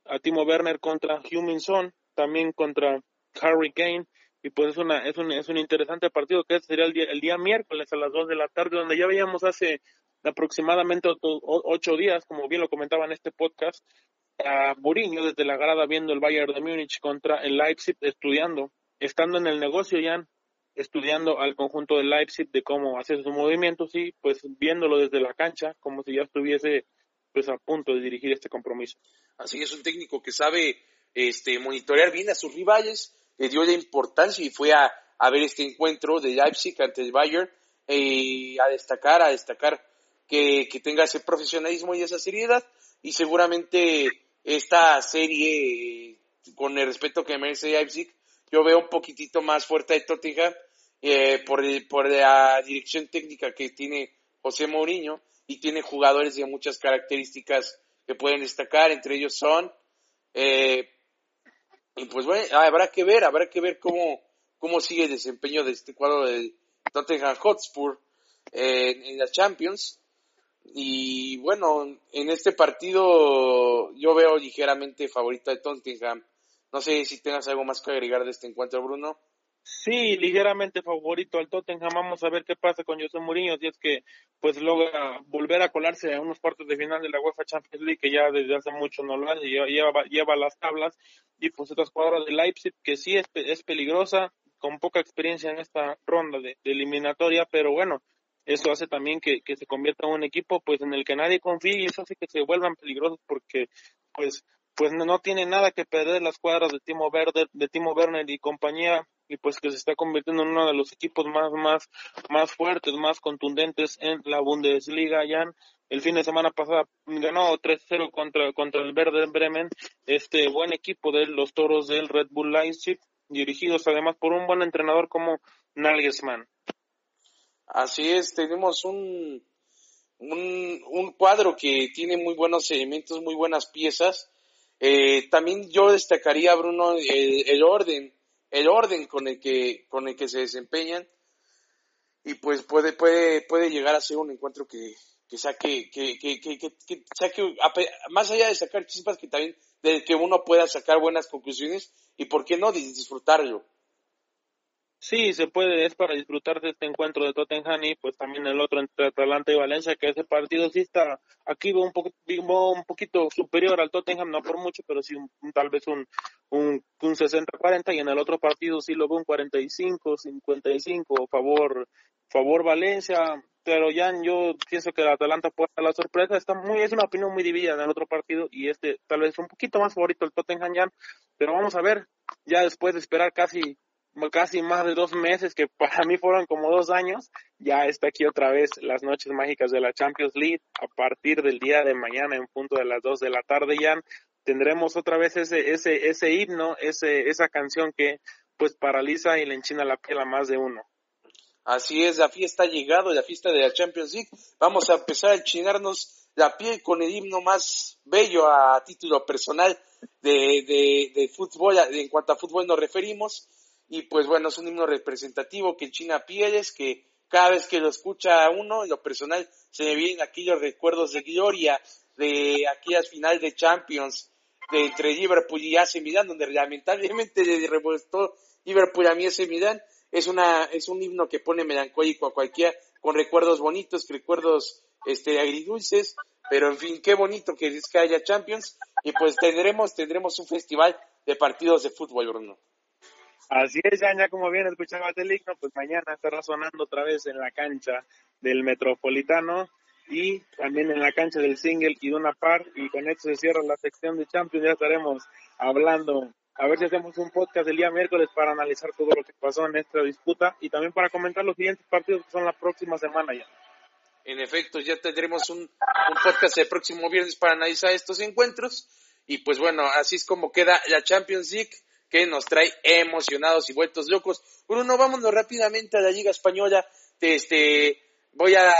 a Timo Werner contra Heung-Min también contra Harry Kane, y pues es, una, es, un, es un interesante partido que sería el día, el día miércoles a las 2 de la tarde, donde ya veíamos hace aproximadamente ocho días, como bien lo comentaba en este podcast, a Mourinho desde la grada viendo el Bayern de Múnich contra el Leipzig, estudiando estando en el negocio ya estudiando al conjunto de Leipzig de cómo hacer sus movimientos y pues viéndolo desde la cancha como si ya estuviese pues a punto de dirigir este compromiso. Así es un técnico que sabe este monitorear bien a sus rivales, le dio la importancia y fue a, a ver este encuentro de Leipzig ante el Bayern eh, a destacar, a destacar que, que tenga ese profesionalismo y esa seriedad y seguramente esta serie con el respeto que merece Leipzig yo veo un poquitito más fuerte a Tottenham eh, por, por la dirección técnica que tiene José Mourinho y tiene jugadores de muchas características que pueden destacar, entre ellos son, eh, y pues bueno, habrá que ver, habrá que ver cómo, cómo sigue el desempeño de este cuadro de Tottenham Hotspur eh, en la Champions. Y bueno, en este partido yo veo ligeramente favorita de Tottenham no sé si tengas algo más que agregar de este encuentro, Bruno. Sí, ligeramente favorito al Tottenham. Vamos a ver qué pasa con José Mourinho si es que pues logra volver a colarse a unos cuartos de final de la UEFA Champions League que ya desde hace mucho no lo hace, lleva, lleva, las tablas y pues esta escuadra de Leipzig que sí es, es peligrosa, con poca experiencia en esta ronda de, eliminatoria, pero bueno, eso hace también que, que, se convierta en un equipo pues en el que nadie confía y eso hace que se vuelvan peligrosos porque pues pues no tiene nada que perder las cuadras de Timo Werner, de Timo Werner y compañía y pues que se está convirtiendo en uno de los equipos más más más fuertes, más contundentes en la Bundesliga. Ya el fin de semana pasada ganó 3-0 contra contra el Werder Bremen, este buen equipo de los Toros del Red Bull Leipzig, dirigidos además por un buen entrenador como Nagelsmann. Así es, tenemos un un, un cuadro que tiene muy buenos elementos, muy buenas piezas eh, también yo destacaría, Bruno, el, orden, el orden con el que, con el que se desempeñan y pues puede, puede, puede llegar a ser un encuentro que, que saque, que, que, que, que saque, más allá de sacar chispas, que también de que uno pueda sacar buenas conclusiones y por qué no disfrutarlo. Sí, se puede, es para disfrutar de este encuentro de Tottenham y pues también el otro entre Atalanta y Valencia, que ese partido sí está, aquí un, poco, un poquito superior al Tottenham, no por mucho, pero sí un, tal vez un, un, un 60-40 y en el otro partido sí lo veo un 45-55 a favor favor Valencia, pero ya yo pienso que el Atalanta puede dar la sorpresa. Está muy, es una opinión muy dividida en el otro partido y este tal vez un poquito más favorito el Tottenham ya, pero vamos a ver, ya después de esperar casi casi más de dos meses, que para mí fueron como dos años, ya está aquí otra vez las noches mágicas de la Champions League. A partir del día de mañana, en punto de las dos de la tarde, ya tendremos otra vez ese, ese, ese himno, ese, esa canción que pues paraliza y le enchina la piel a más de uno. Así es, la fiesta ha llegado, la fiesta de la Champions League. Vamos a empezar a enchinarnos la piel con el himno más bello a título personal de, de, de fútbol, en cuanto a fútbol nos referimos. Y pues bueno, es un himno representativo que enchina pieles, que cada vez que lo escucha uno, en lo personal, se me vienen aquellos recuerdos de gloria de aquellas final de Champions de entre Liverpool y AC Milan, donde lamentablemente le revuelto Liverpool a mí AC Milan es una es un himno que pone melancólico a cualquiera con recuerdos bonitos, recuerdos este agridulces, pero en fin, qué bonito que es que haya Champions y pues tendremos tendremos un festival de partidos de fútbol, Bruno. Así es, ya, como bien escuchabas el himno, pues mañana estará sonando otra vez en la cancha del Metropolitano y también en la cancha del Single y de una par y con esto se cierra la sección de Champions, ya estaremos hablando a ver si hacemos un podcast el día miércoles para analizar todo lo que pasó en esta disputa y también para comentar los siguientes partidos que son la próxima semana ya. En efecto, ya tendremos un, podcast el próximo viernes para analizar estos encuentros. Y pues bueno, así es como queda la Champions League que nos trae emocionados y vueltos locos. Bruno, vámonos rápidamente a la Liga Española. Este, voy a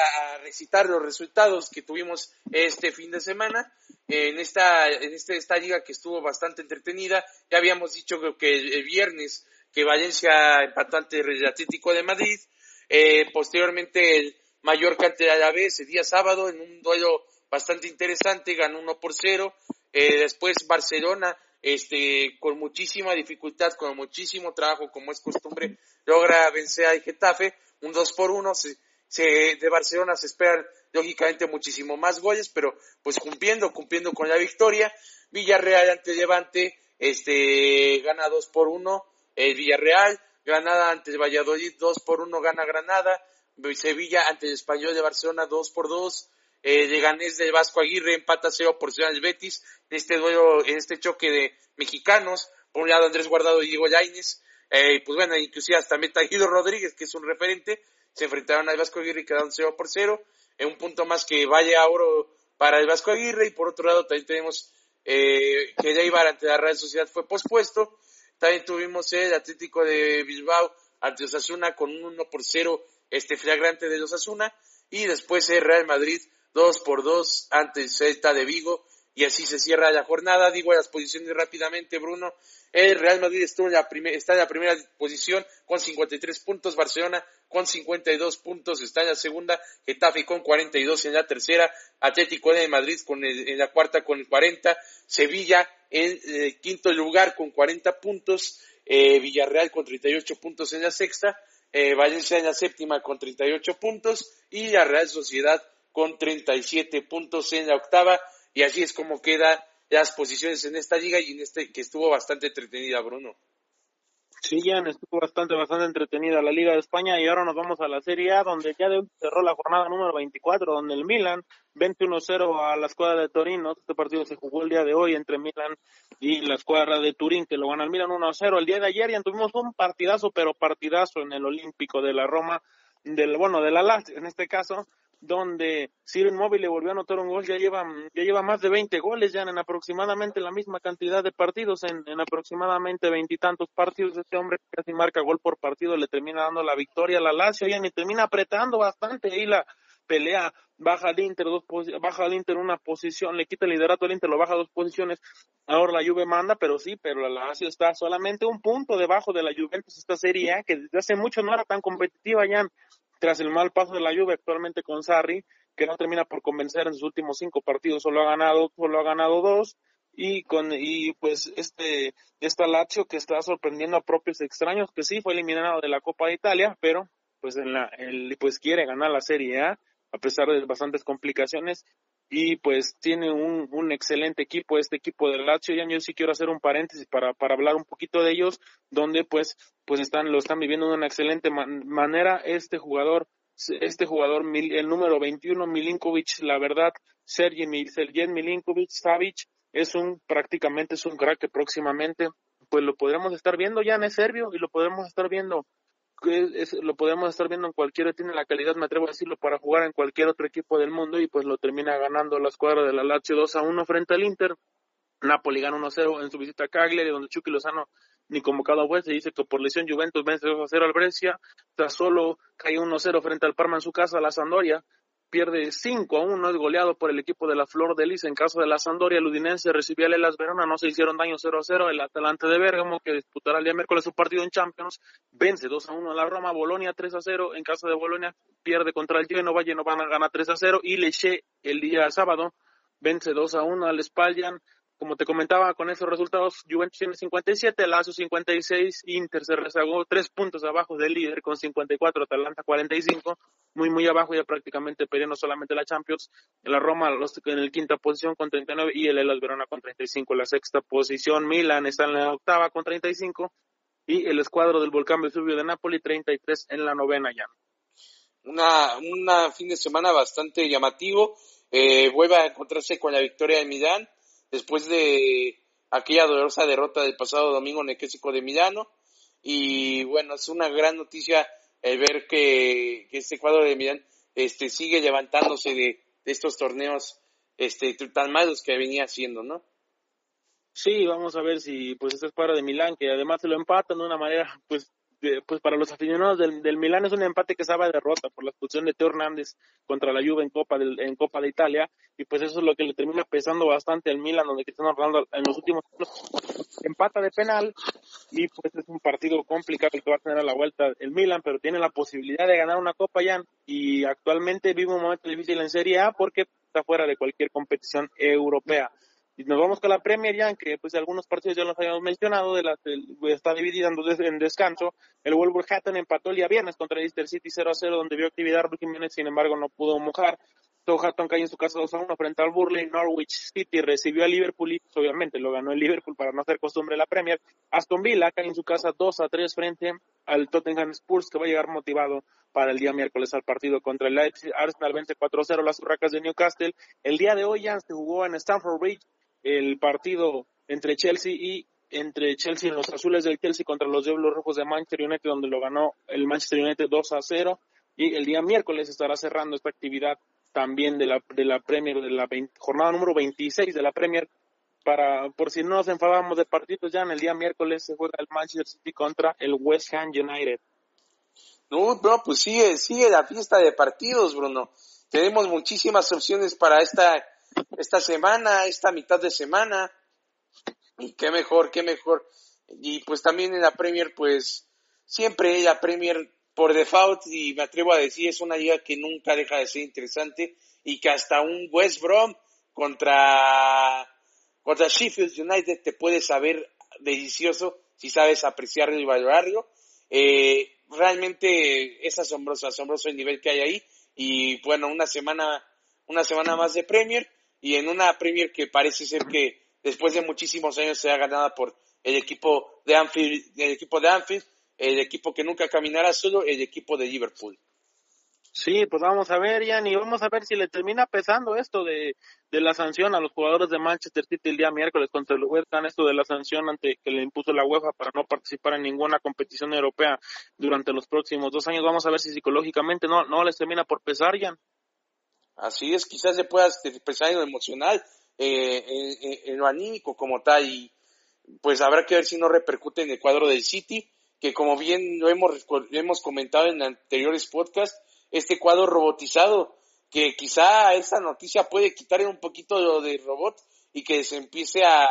recitar los resultados que tuvimos este fin de semana en esta, en este, esta liga que estuvo bastante entretenida. Ya habíamos dicho que el, viernes que Valencia empató ante el Atlético de Madrid. Eh, posteriormente el Mallorca ante la vez el día sábado en un duelo bastante interesante, ganó 1 por 0. Eh, después Barcelona, este, con muchísima dificultad, con muchísimo trabajo, como es costumbre, logra vencer al Getafe, un 2 por 1. Se, se, de Barcelona se esperan lógicamente muchísimo más goles, pero pues cumpliendo, cumpliendo con la victoria. Villarreal ante Levante, este, gana 2 por 1, el Villarreal, Granada ante Valladolid 2 por 1, gana Granada, Sevilla ante el Español de Barcelona 2 por 2, eh, Leganés del Vasco Aguirre empata 0 por Ciudad del Betis, en este duelo, en este choque de mexicanos, por un lado Andrés Guardado y Diego Lainez, eh, pues bueno, inclusive hasta Meta Rodríguez, que es un referente, se enfrentaron al Vasco Aguirre y quedaron 0 por 0, en un punto más que vaya a oro para el Vasco Aguirre y por otro lado también tenemos eh, que Leibar ante la Real Sociedad fue pospuesto. También tuvimos el Atlético de Bilbao ante Osasuna con un 1 por 0 este flagrante de Osasuna y después el Real Madrid 2 por 2 ante el Celta de Vigo y así se cierra la jornada. Digo las posiciones rápidamente, Bruno. El Real Madrid está en la, está en la primera posición con 53 puntos, Barcelona con 52 puntos está en la segunda, Getafe con 42 en la tercera, Atlético de Madrid con en la cuarta con 40, Sevilla en el quinto lugar con 40 puntos, eh, Villarreal con 38 puntos en la sexta, eh, Valencia en la séptima con 38 puntos y la Real Sociedad con 37 puntos en la octava y así es como quedan las posiciones en esta liga y en este que estuvo bastante entretenida, Bruno. Sí, ya estuvo bastante, bastante entretenida la Liga de España y ahora nos vamos a la Serie A, donde ya cerró la jornada número 24, donde el Milan 21-0 a la escuadra de Torino. Este partido se jugó el día de hoy entre Milan y la escuadra de Turín, que lo gana el Milan 1-0. El día de ayer ya tuvimos un partidazo, pero partidazo en el Olímpico de la Roma, del bueno, de la Lazio en este caso, donde Ciro Inmóvil le volvió a anotar un gol, ya lleva, ya lleva más de 20 goles ya en aproximadamente la misma cantidad de partidos, en, en aproximadamente veintitantos partidos, este hombre casi marca gol por partido, le termina dando la victoria a la Lazio, y termina apretando bastante ahí la pelea, baja al Inter dos baja al Inter una posición, le quita el liderato al Inter, lo baja dos posiciones, ahora la Juve manda, pero sí, pero la Lazio está solamente un punto debajo de la Juventus esta serie, que desde hace mucho no era tan competitiva ya tras el mal paso de la Juve actualmente con Sarri, que no termina por convencer en sus últimos cinco partidos, solo ha ganado, solo ha ganado dos, y con y pues este esta Lazio que está sorprendiendo a propios extraños, que sí fue eliminado de la Copa de Italia, pero pues en la el, pues quiere ganar la Serie A a pesar de bastantes complicaciones y pues tiene un, un excelente equipo, este equipo de Lazio, y yo sí quiero hacer un paréntesis para, para hablar un poquito de ellos, donde pues, pues están, lo están viviendo de una excelente manera, este jugador, este jugador, el número 21, Milinkovic, la verdad, Sergej, Milinkovic, Savic, es un, prácticamente es un crack próximamente, pues lo podremos estar viendo, ya en es serbio, y lo podremos estar viendo lo podemos estar viendo en cualquiera, tiene la calidad, me atrevo a decirlo, para jugar en cualquier otro equipo del mundo y pues lo termina ganando la escuadra de la Lazio 2 a 1 frente al Inter. Napoli gana 1-0 en su visita a Cagliari, donde Chucky Lozano ni convocado fue, se dice que por lesión Juventus vence 2-0 al Brescia, tras solo cae 1-0 frente al Parma en su casa, la Sandoria, pierde 5 a 1, es goleado por el equipo de la Flor de Lis. En caso de la Sandoria, el Udinense recibió a Elas Verona, no se hicieron daño 0 a 0. El Atalante de Bérgamo, que disputará el día miércoles su partido en Champions, vence 2 a 1 a la Roma. Bolonia 3 a 0. En caso de Bolonia, pierde contra el Genova. Genova gana 3 a 0. Y Leche el día sábado vence 2 a 1 al Spallan como te comentaba, con esos resultados, Juventus tiene 57, Lazio 56, Inter se rezagó tres puntos abajo del líder con 54, Atalanta 45, muy muy abajo ya prácticamente peleando solamente la Champions, la Roma en la quinta posición con 39 y el Elas Verona con 35, la sexta posición, Milan está en la octava con 35 y el escuadro del Volcán Vesubio de Napoli 33 en la novena ya. Una, una fin de semana bastante llamativo, eh, vuelve a encontrarse con la victoria de Milán, después de aquella dolorosa derrota del pasado domingo en el Clásico de Milano. Y bueno, es una gran noticia el ver que, este cuadro de Milán este, sigue levantándose de, estos torneos este, tan malos que venía haciendo, ¿no? Sí, vamos a ver si pues este cuadro de Milán, que además se lo empatan de una manera pues pues para los aficionados del, del Milán es un empate que sabe a derrota por la expulsión de Teo Hernández contra la Juve en Copa, en Copa de Italia y pues eso es lo que le termina pesando bastante al Milan donde Cristiano Ronaldo en los últimos empata de penal y pues es un partido complicado el que va a tener a la vuelta el Milan pero tiene la posibilidad de ganar una Copa ya y actualmente vive un momento difícil en Serie A porque está fuera de cualquier competición europea y nos vamos con la Premier ya, que pues algunos partidos ya los habíamos mencionado, de la, está dividida en, descanso. El Wolverhampton empató el día viernes contra el Leicester City 0 a 0, donde vio actividad Ruki Jiménez, sin embargo no pudo mojar. Southampton cayó en su casa 2 a 1 frente al Burley. Norwich City recibió a Liverpool y pues, obviamente lo ganó el Liverpool para no hacer costumbre la Premier. Aston Villa cae en su casa 2 a 3 frente al Tottenham Spurs que va a llegar motivado para el día miércoles al partido contra el Leipzig. Arsenal vence 4 a 0 las Urracas de Newcastle. El día de hoy ya se jugó en Stamford Bridge el partido entre Chelsea y entre Chelsea y los azules del Chelsea contra los Diablos Rojos de Manchester United, donde lo ganó el Manchester United 2 a 0. Y el día miércoles estará cerrando esta actividad también de la, de la Premier, de la jornada número 26 de la Premier. Para, por si no nos enfadamos de partidos, ya en el día miércoles se juega el Manchester City contra el West Ham United. No, no, pues sigue, sigue la fiesta de partidos, Bruno. Tenemos muchísimas opciones para esta esta semana, esta mitad de semana. Y qué mejor, qué mejor. Y pues también en la Premier, pues siempre la Premier por default, y me atrevo a decir, es una liga que nunca deja de ser interesante y que hasta un West Brom contra, contra Sheffield United te puede saber delicioso si sabes apreciarlo y valorarlo. Eh, realmente es asombroso, asombroso el nivel que hay ahí. Y bueno, una semana, una semana más de Premier y en una Premier que parece ser que después de muchísimos años se ha ganada por el equipo de Anfield, el equipo de Anfield, el equipo que nunca caminará solo, el equipo de Liverpool. Sí, pues vamos a ver, Ian, y vamos a ver si le termina pesando esto de, de la sanción a los jugadores de Manchester City el día miércoles contra el West esto de la sanción ante que le impuso la UEFA para no participar en ninguna competición europea durante los próximos dos años. Vamos a ver si psicológicamente no, no les termina por pesar, Ian. Así es, quizás se pueda expresar en lo emocional, eh, en, lo anímico como tal, y pues habrá que ver si no repercute en el cuadro del City, que como bien lo hemos, hemos comentado en anteriores podcasts, este cuadro robotizado, que quizá esa noticia puede quitar un poquito lo de robot y que se empiece a,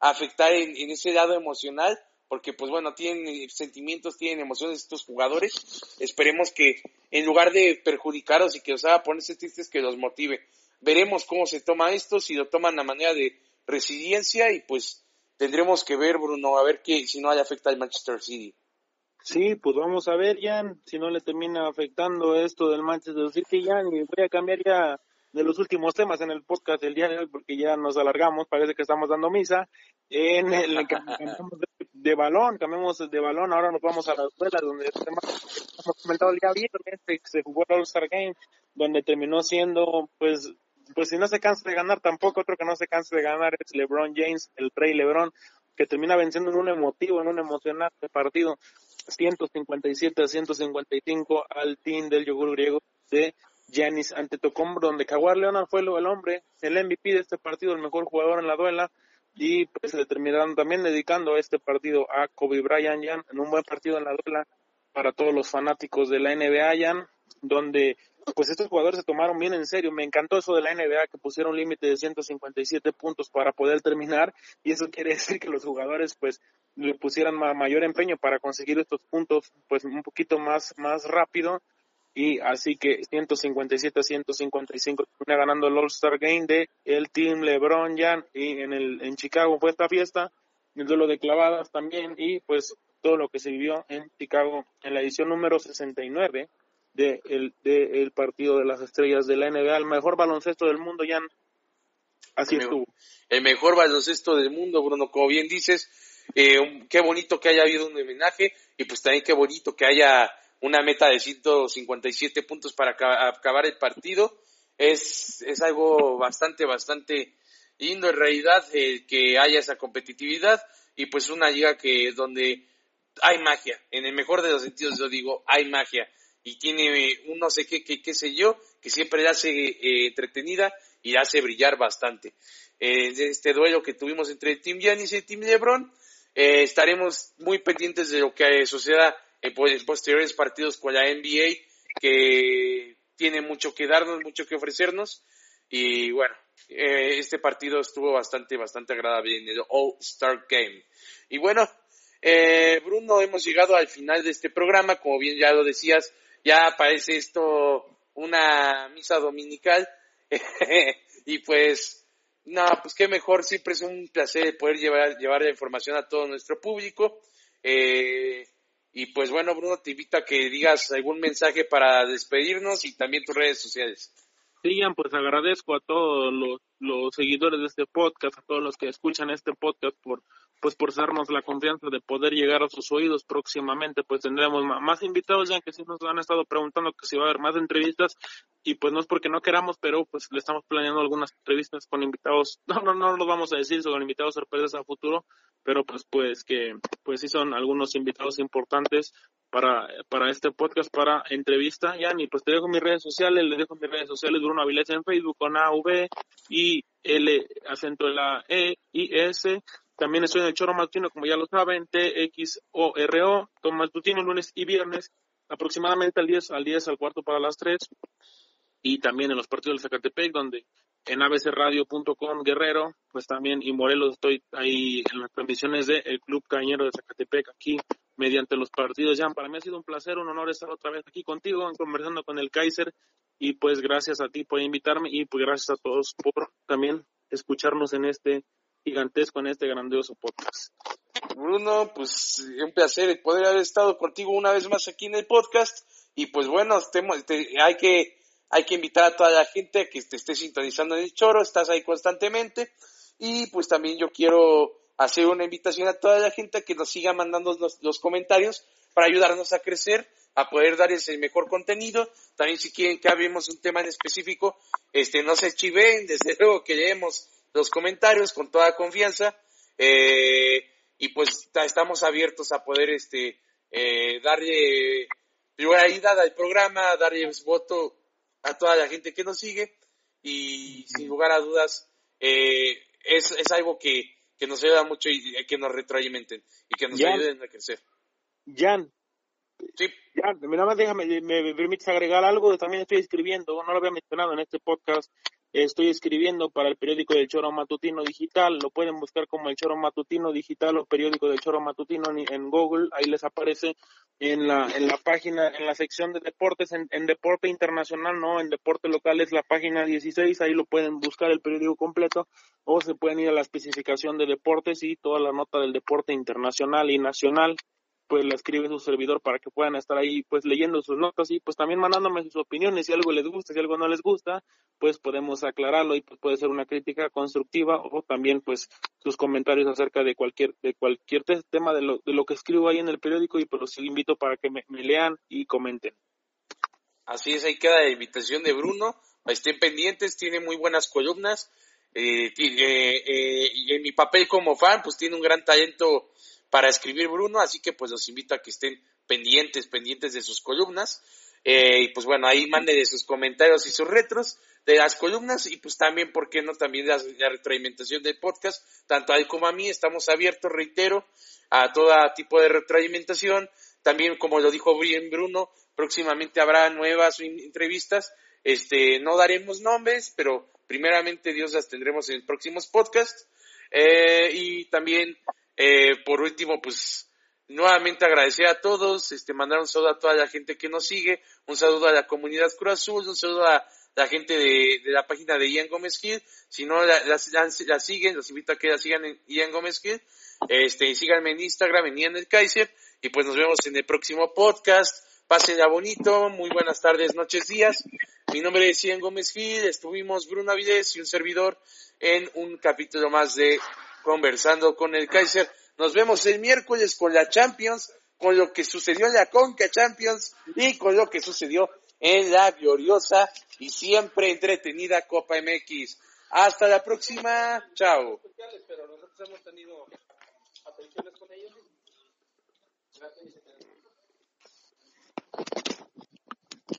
afectar en, ese lado emocional, porque pues bueno, tienen sentimientos, tienen emociones estos jugadores. Esperemos que en lugar de perjudicaros y que os haga ponerse tristes, que los motive. Veremos cómo se toma esto, si lo toman a manera de resiliencia y pues tendremos que ver, Bruno, a ver que si no hay afecta al Manchester City. Sí, pues vamos a ver, Jan, si no le termina afectando esto del Manchester City, Jan, y voy a cambiar ya de los últimos temas en el podcast del día de hoy, porque ya nos alargamos, parece que estamos dando misa, en el que de, balón, cambiamos de balón, ahora nos vamos a las duelas, donde hemos comentado el día viernes, se jugó el All-Star Game, donde terminó siendo, pues, pues si no se cansa de ganar, tampoco otro que no se cansa de ganar es LeBron James, el rey LeBron, que termina venciendo en un emotivo, en un emocionante partido, 157 a 155 al team del yogur griego de Giannis Antetokounmpo, donde Kawhi Leonard fue el hombre, el MVP de este partido, el mejor jugador en la duela, y pues se terminaron también dedicando este partido a Kobe Bryant, Jan, en un buen partido en la duela para todos los fanáticos de la NBA, Jan, donde pues estos jugadores se tomaron bien en serio. Me encantó eso de la NBA que pusieron un límite de 157 puntos para poder terminar y eso quiere decir que los jugadores pues le pusieran mayor empeño para conseguir estos puntos pues un poquito más más rápido y así que 157 a 155 termina ganando el All-Star Game de el Team LeBron Jan y en el en Chicago fue esta fiesta, el duelo de clavadas también y pues todo lo que se vivió en Chicago en la edición número 69 de el, de el partido de las estrellas de la NBA, el mejor baloncesto del mundo, Jan. Así estuvo. El mejor baloncesto del mundo, Bruno, como bien dices, eh, qué bonito que haya habido un homenaje y pues también qué bonito que haya una meta de 157 puntos para acabar el partido. Es, es algo bastante, bastante lindo en realidad eh, que haya esa competitividad y pues una liga que donde hay magia, en el mejor de los sentidos yo digo, hay magia y tiene un no sé qué, qué, qué sé yo, que siempre la hace eh, entretenida y la hace brillar bastante. Eh, este duelo que tuvimos entre Team Giannis y Team LeBron, eh, estaremos muy pendientes de lo que suceda en posteriores partidos con la NBA, que tiene mucho que darnos, mucho que ofrecernos. Y bueno, eh, este partido estuvo bastante, bastante agradable en el All-Star Game. Y bueno, eh, Bruno, hemos llegado al final de este programa. Como bien ya lo decías, ya parece esto una misa dominical. y pues, no, pues qué mejor, siempre es un placer poder llevar, llevar la información a todo nuestro público. Eh, y pues bueno, Bruno, te invito a que digas algún mensaje para despedirnos y también tus redes sociales. Sí, pues agradezco a todos los, los seguidores de este podcast, a todos los que escuchan este podcast por pues por darnos la confianza de poder llegar a sus oídos próximamente, pues tendremos más invitados ya que sí nos han estado preguntando que si va a haber más entrevistas y pues no es porque no queramos, pero pues le estamos planeando algunas entrevistas con invitados, no, no, no lo vamos a decir, son invitados sorpresas a futuro, pero pues pues que pues sí son algunos invitados importantes para, para este podcast, para entrevista, ya ni pues te dejo mis redes sociales, le dejo mis redes sociales Bruno Avilés en Facebook con A, V, I, L, acento la E, I, S, también estoy en el Choro Matutino, como ya lo saben, T-X-O-R-O, con Matutino lunes y viernes, aproximadamente al 10, al 10, al cuarto para las 3. Y también en los partidos del Zacatepec, donde en abcradio.com Guerrero, pues también, y Morelos estoy ahí en las transmisiones del Club Cañero de Zacatepec, aquí mediante los partidos. Ya, para mí ha sido un placer, un honor estar otra vez aquí contigo, conversando con el Kaiser, y pues gracias a ti por invitarme, y pues gracias a todos por también escucharnos en este gigantesco en este grandioso podcast. Bruno, pues un placer poder haber estado contigo una vez más aquí en el podcast y pues bueno, hay que hay que invitar a toda la gente a que te esté sintonizando en el choro, estás ahí constantemente y pues también yo quiero hacer una invitación a toda la gente a que nos siga mandando los, comentarios para ayudarnos a crecer, a poder darles el mejor contenido. También si quieren que hablemos un tema en específico, este no se chiven, desde luego que los comentarios con toda confianza eh, y pues estamos abiertos a poder este eh, darle prioridad al programa, darle voto a toda la gente que nos sigue y sin lugar a dudas eh, es, es algo que, que nos ayuda mucho y que nos retroalimenten y que nos ayuden a crecer. Jan, Sí. Jan, nada más déjame, me, permites agregar algo, también estoy escribiendo, no lo había mencionado en este podcast, Estoy escribiendo para el periódico del Choro Matutino Digital. Lo pueden buscar como el Choro Matutino Digital o periódico del Choro Matutino en, Google. Ahí les aparece en la, en la página, en la sección de deportes, en, deporte internacional, no, en deporte local es la página 16. Ahí lo pueden buscar el periódico completo o se pueden ir a la especificación de deportes y toda la nota del deporte internacional y nacional pues la escribe su servidor para que puedan estar ahí pues leyendo sus notas y pues también mandándome sus opiniones, si algo les gusta, si algo no les gusta, pues podemos aclararlo y pues puede ser una crítica constructiva o también pues sus comentarios acerca de cualquier de cualquier tema de lo, de lo que escribo ahí en el periódico y pues los invito para que me, lean y comenten. Así es, ahí queda la invitación de Bruno, estén pendientes, tiene muy buenas columnas, eh, eh, eh, y en mi papel como fan pues tiene un gran talento para escribir Bruno, así que pues los invito a que estén pendientes, pendientes de sus columnas. Eh, y pues bueno, ahí manden sus comentarios y sus retros de las columnas y pues también, ¿por qué no? También la, la retroalimentación del podcast, tanto a él como a mí, estamos abiertos, reitero, a todo tipo de retroalimentación. También, como lo dijo bien Bruno, próximamente habrá nuevas entrevistas. Este, no daremos nombres, pero primeramente Dios las tendremos en próximos podcasts. Eh, y también eh, por último, pues nuevamente agradecer a todos, este, mandar un saludo a toda la gente que nos sigue, un saludo a la comunidad Cruz Azul, un saludo a la gente de, la página de Ian Gómez Gil, si no la, siguen, los invito a que la sigan en Ian Gómez Gil, este, síganme en Instagram, en Ian el Kaiser, y pues nos vemos en el próximo podcast, pásenla bonito, muy buenas tardes, noches, días, mi nombre es Ian Gómez Gil, estuvimos Bruno Avides y un servidor en un capítulo más de conversando con el Kaiser. Nos vemos el miércoles con la Champions, con lo que sucedió en la Conca Champions y con lo que sucedió en la gloriosa y siempre entretenida Copa MX. Hasta la próxima. Chao.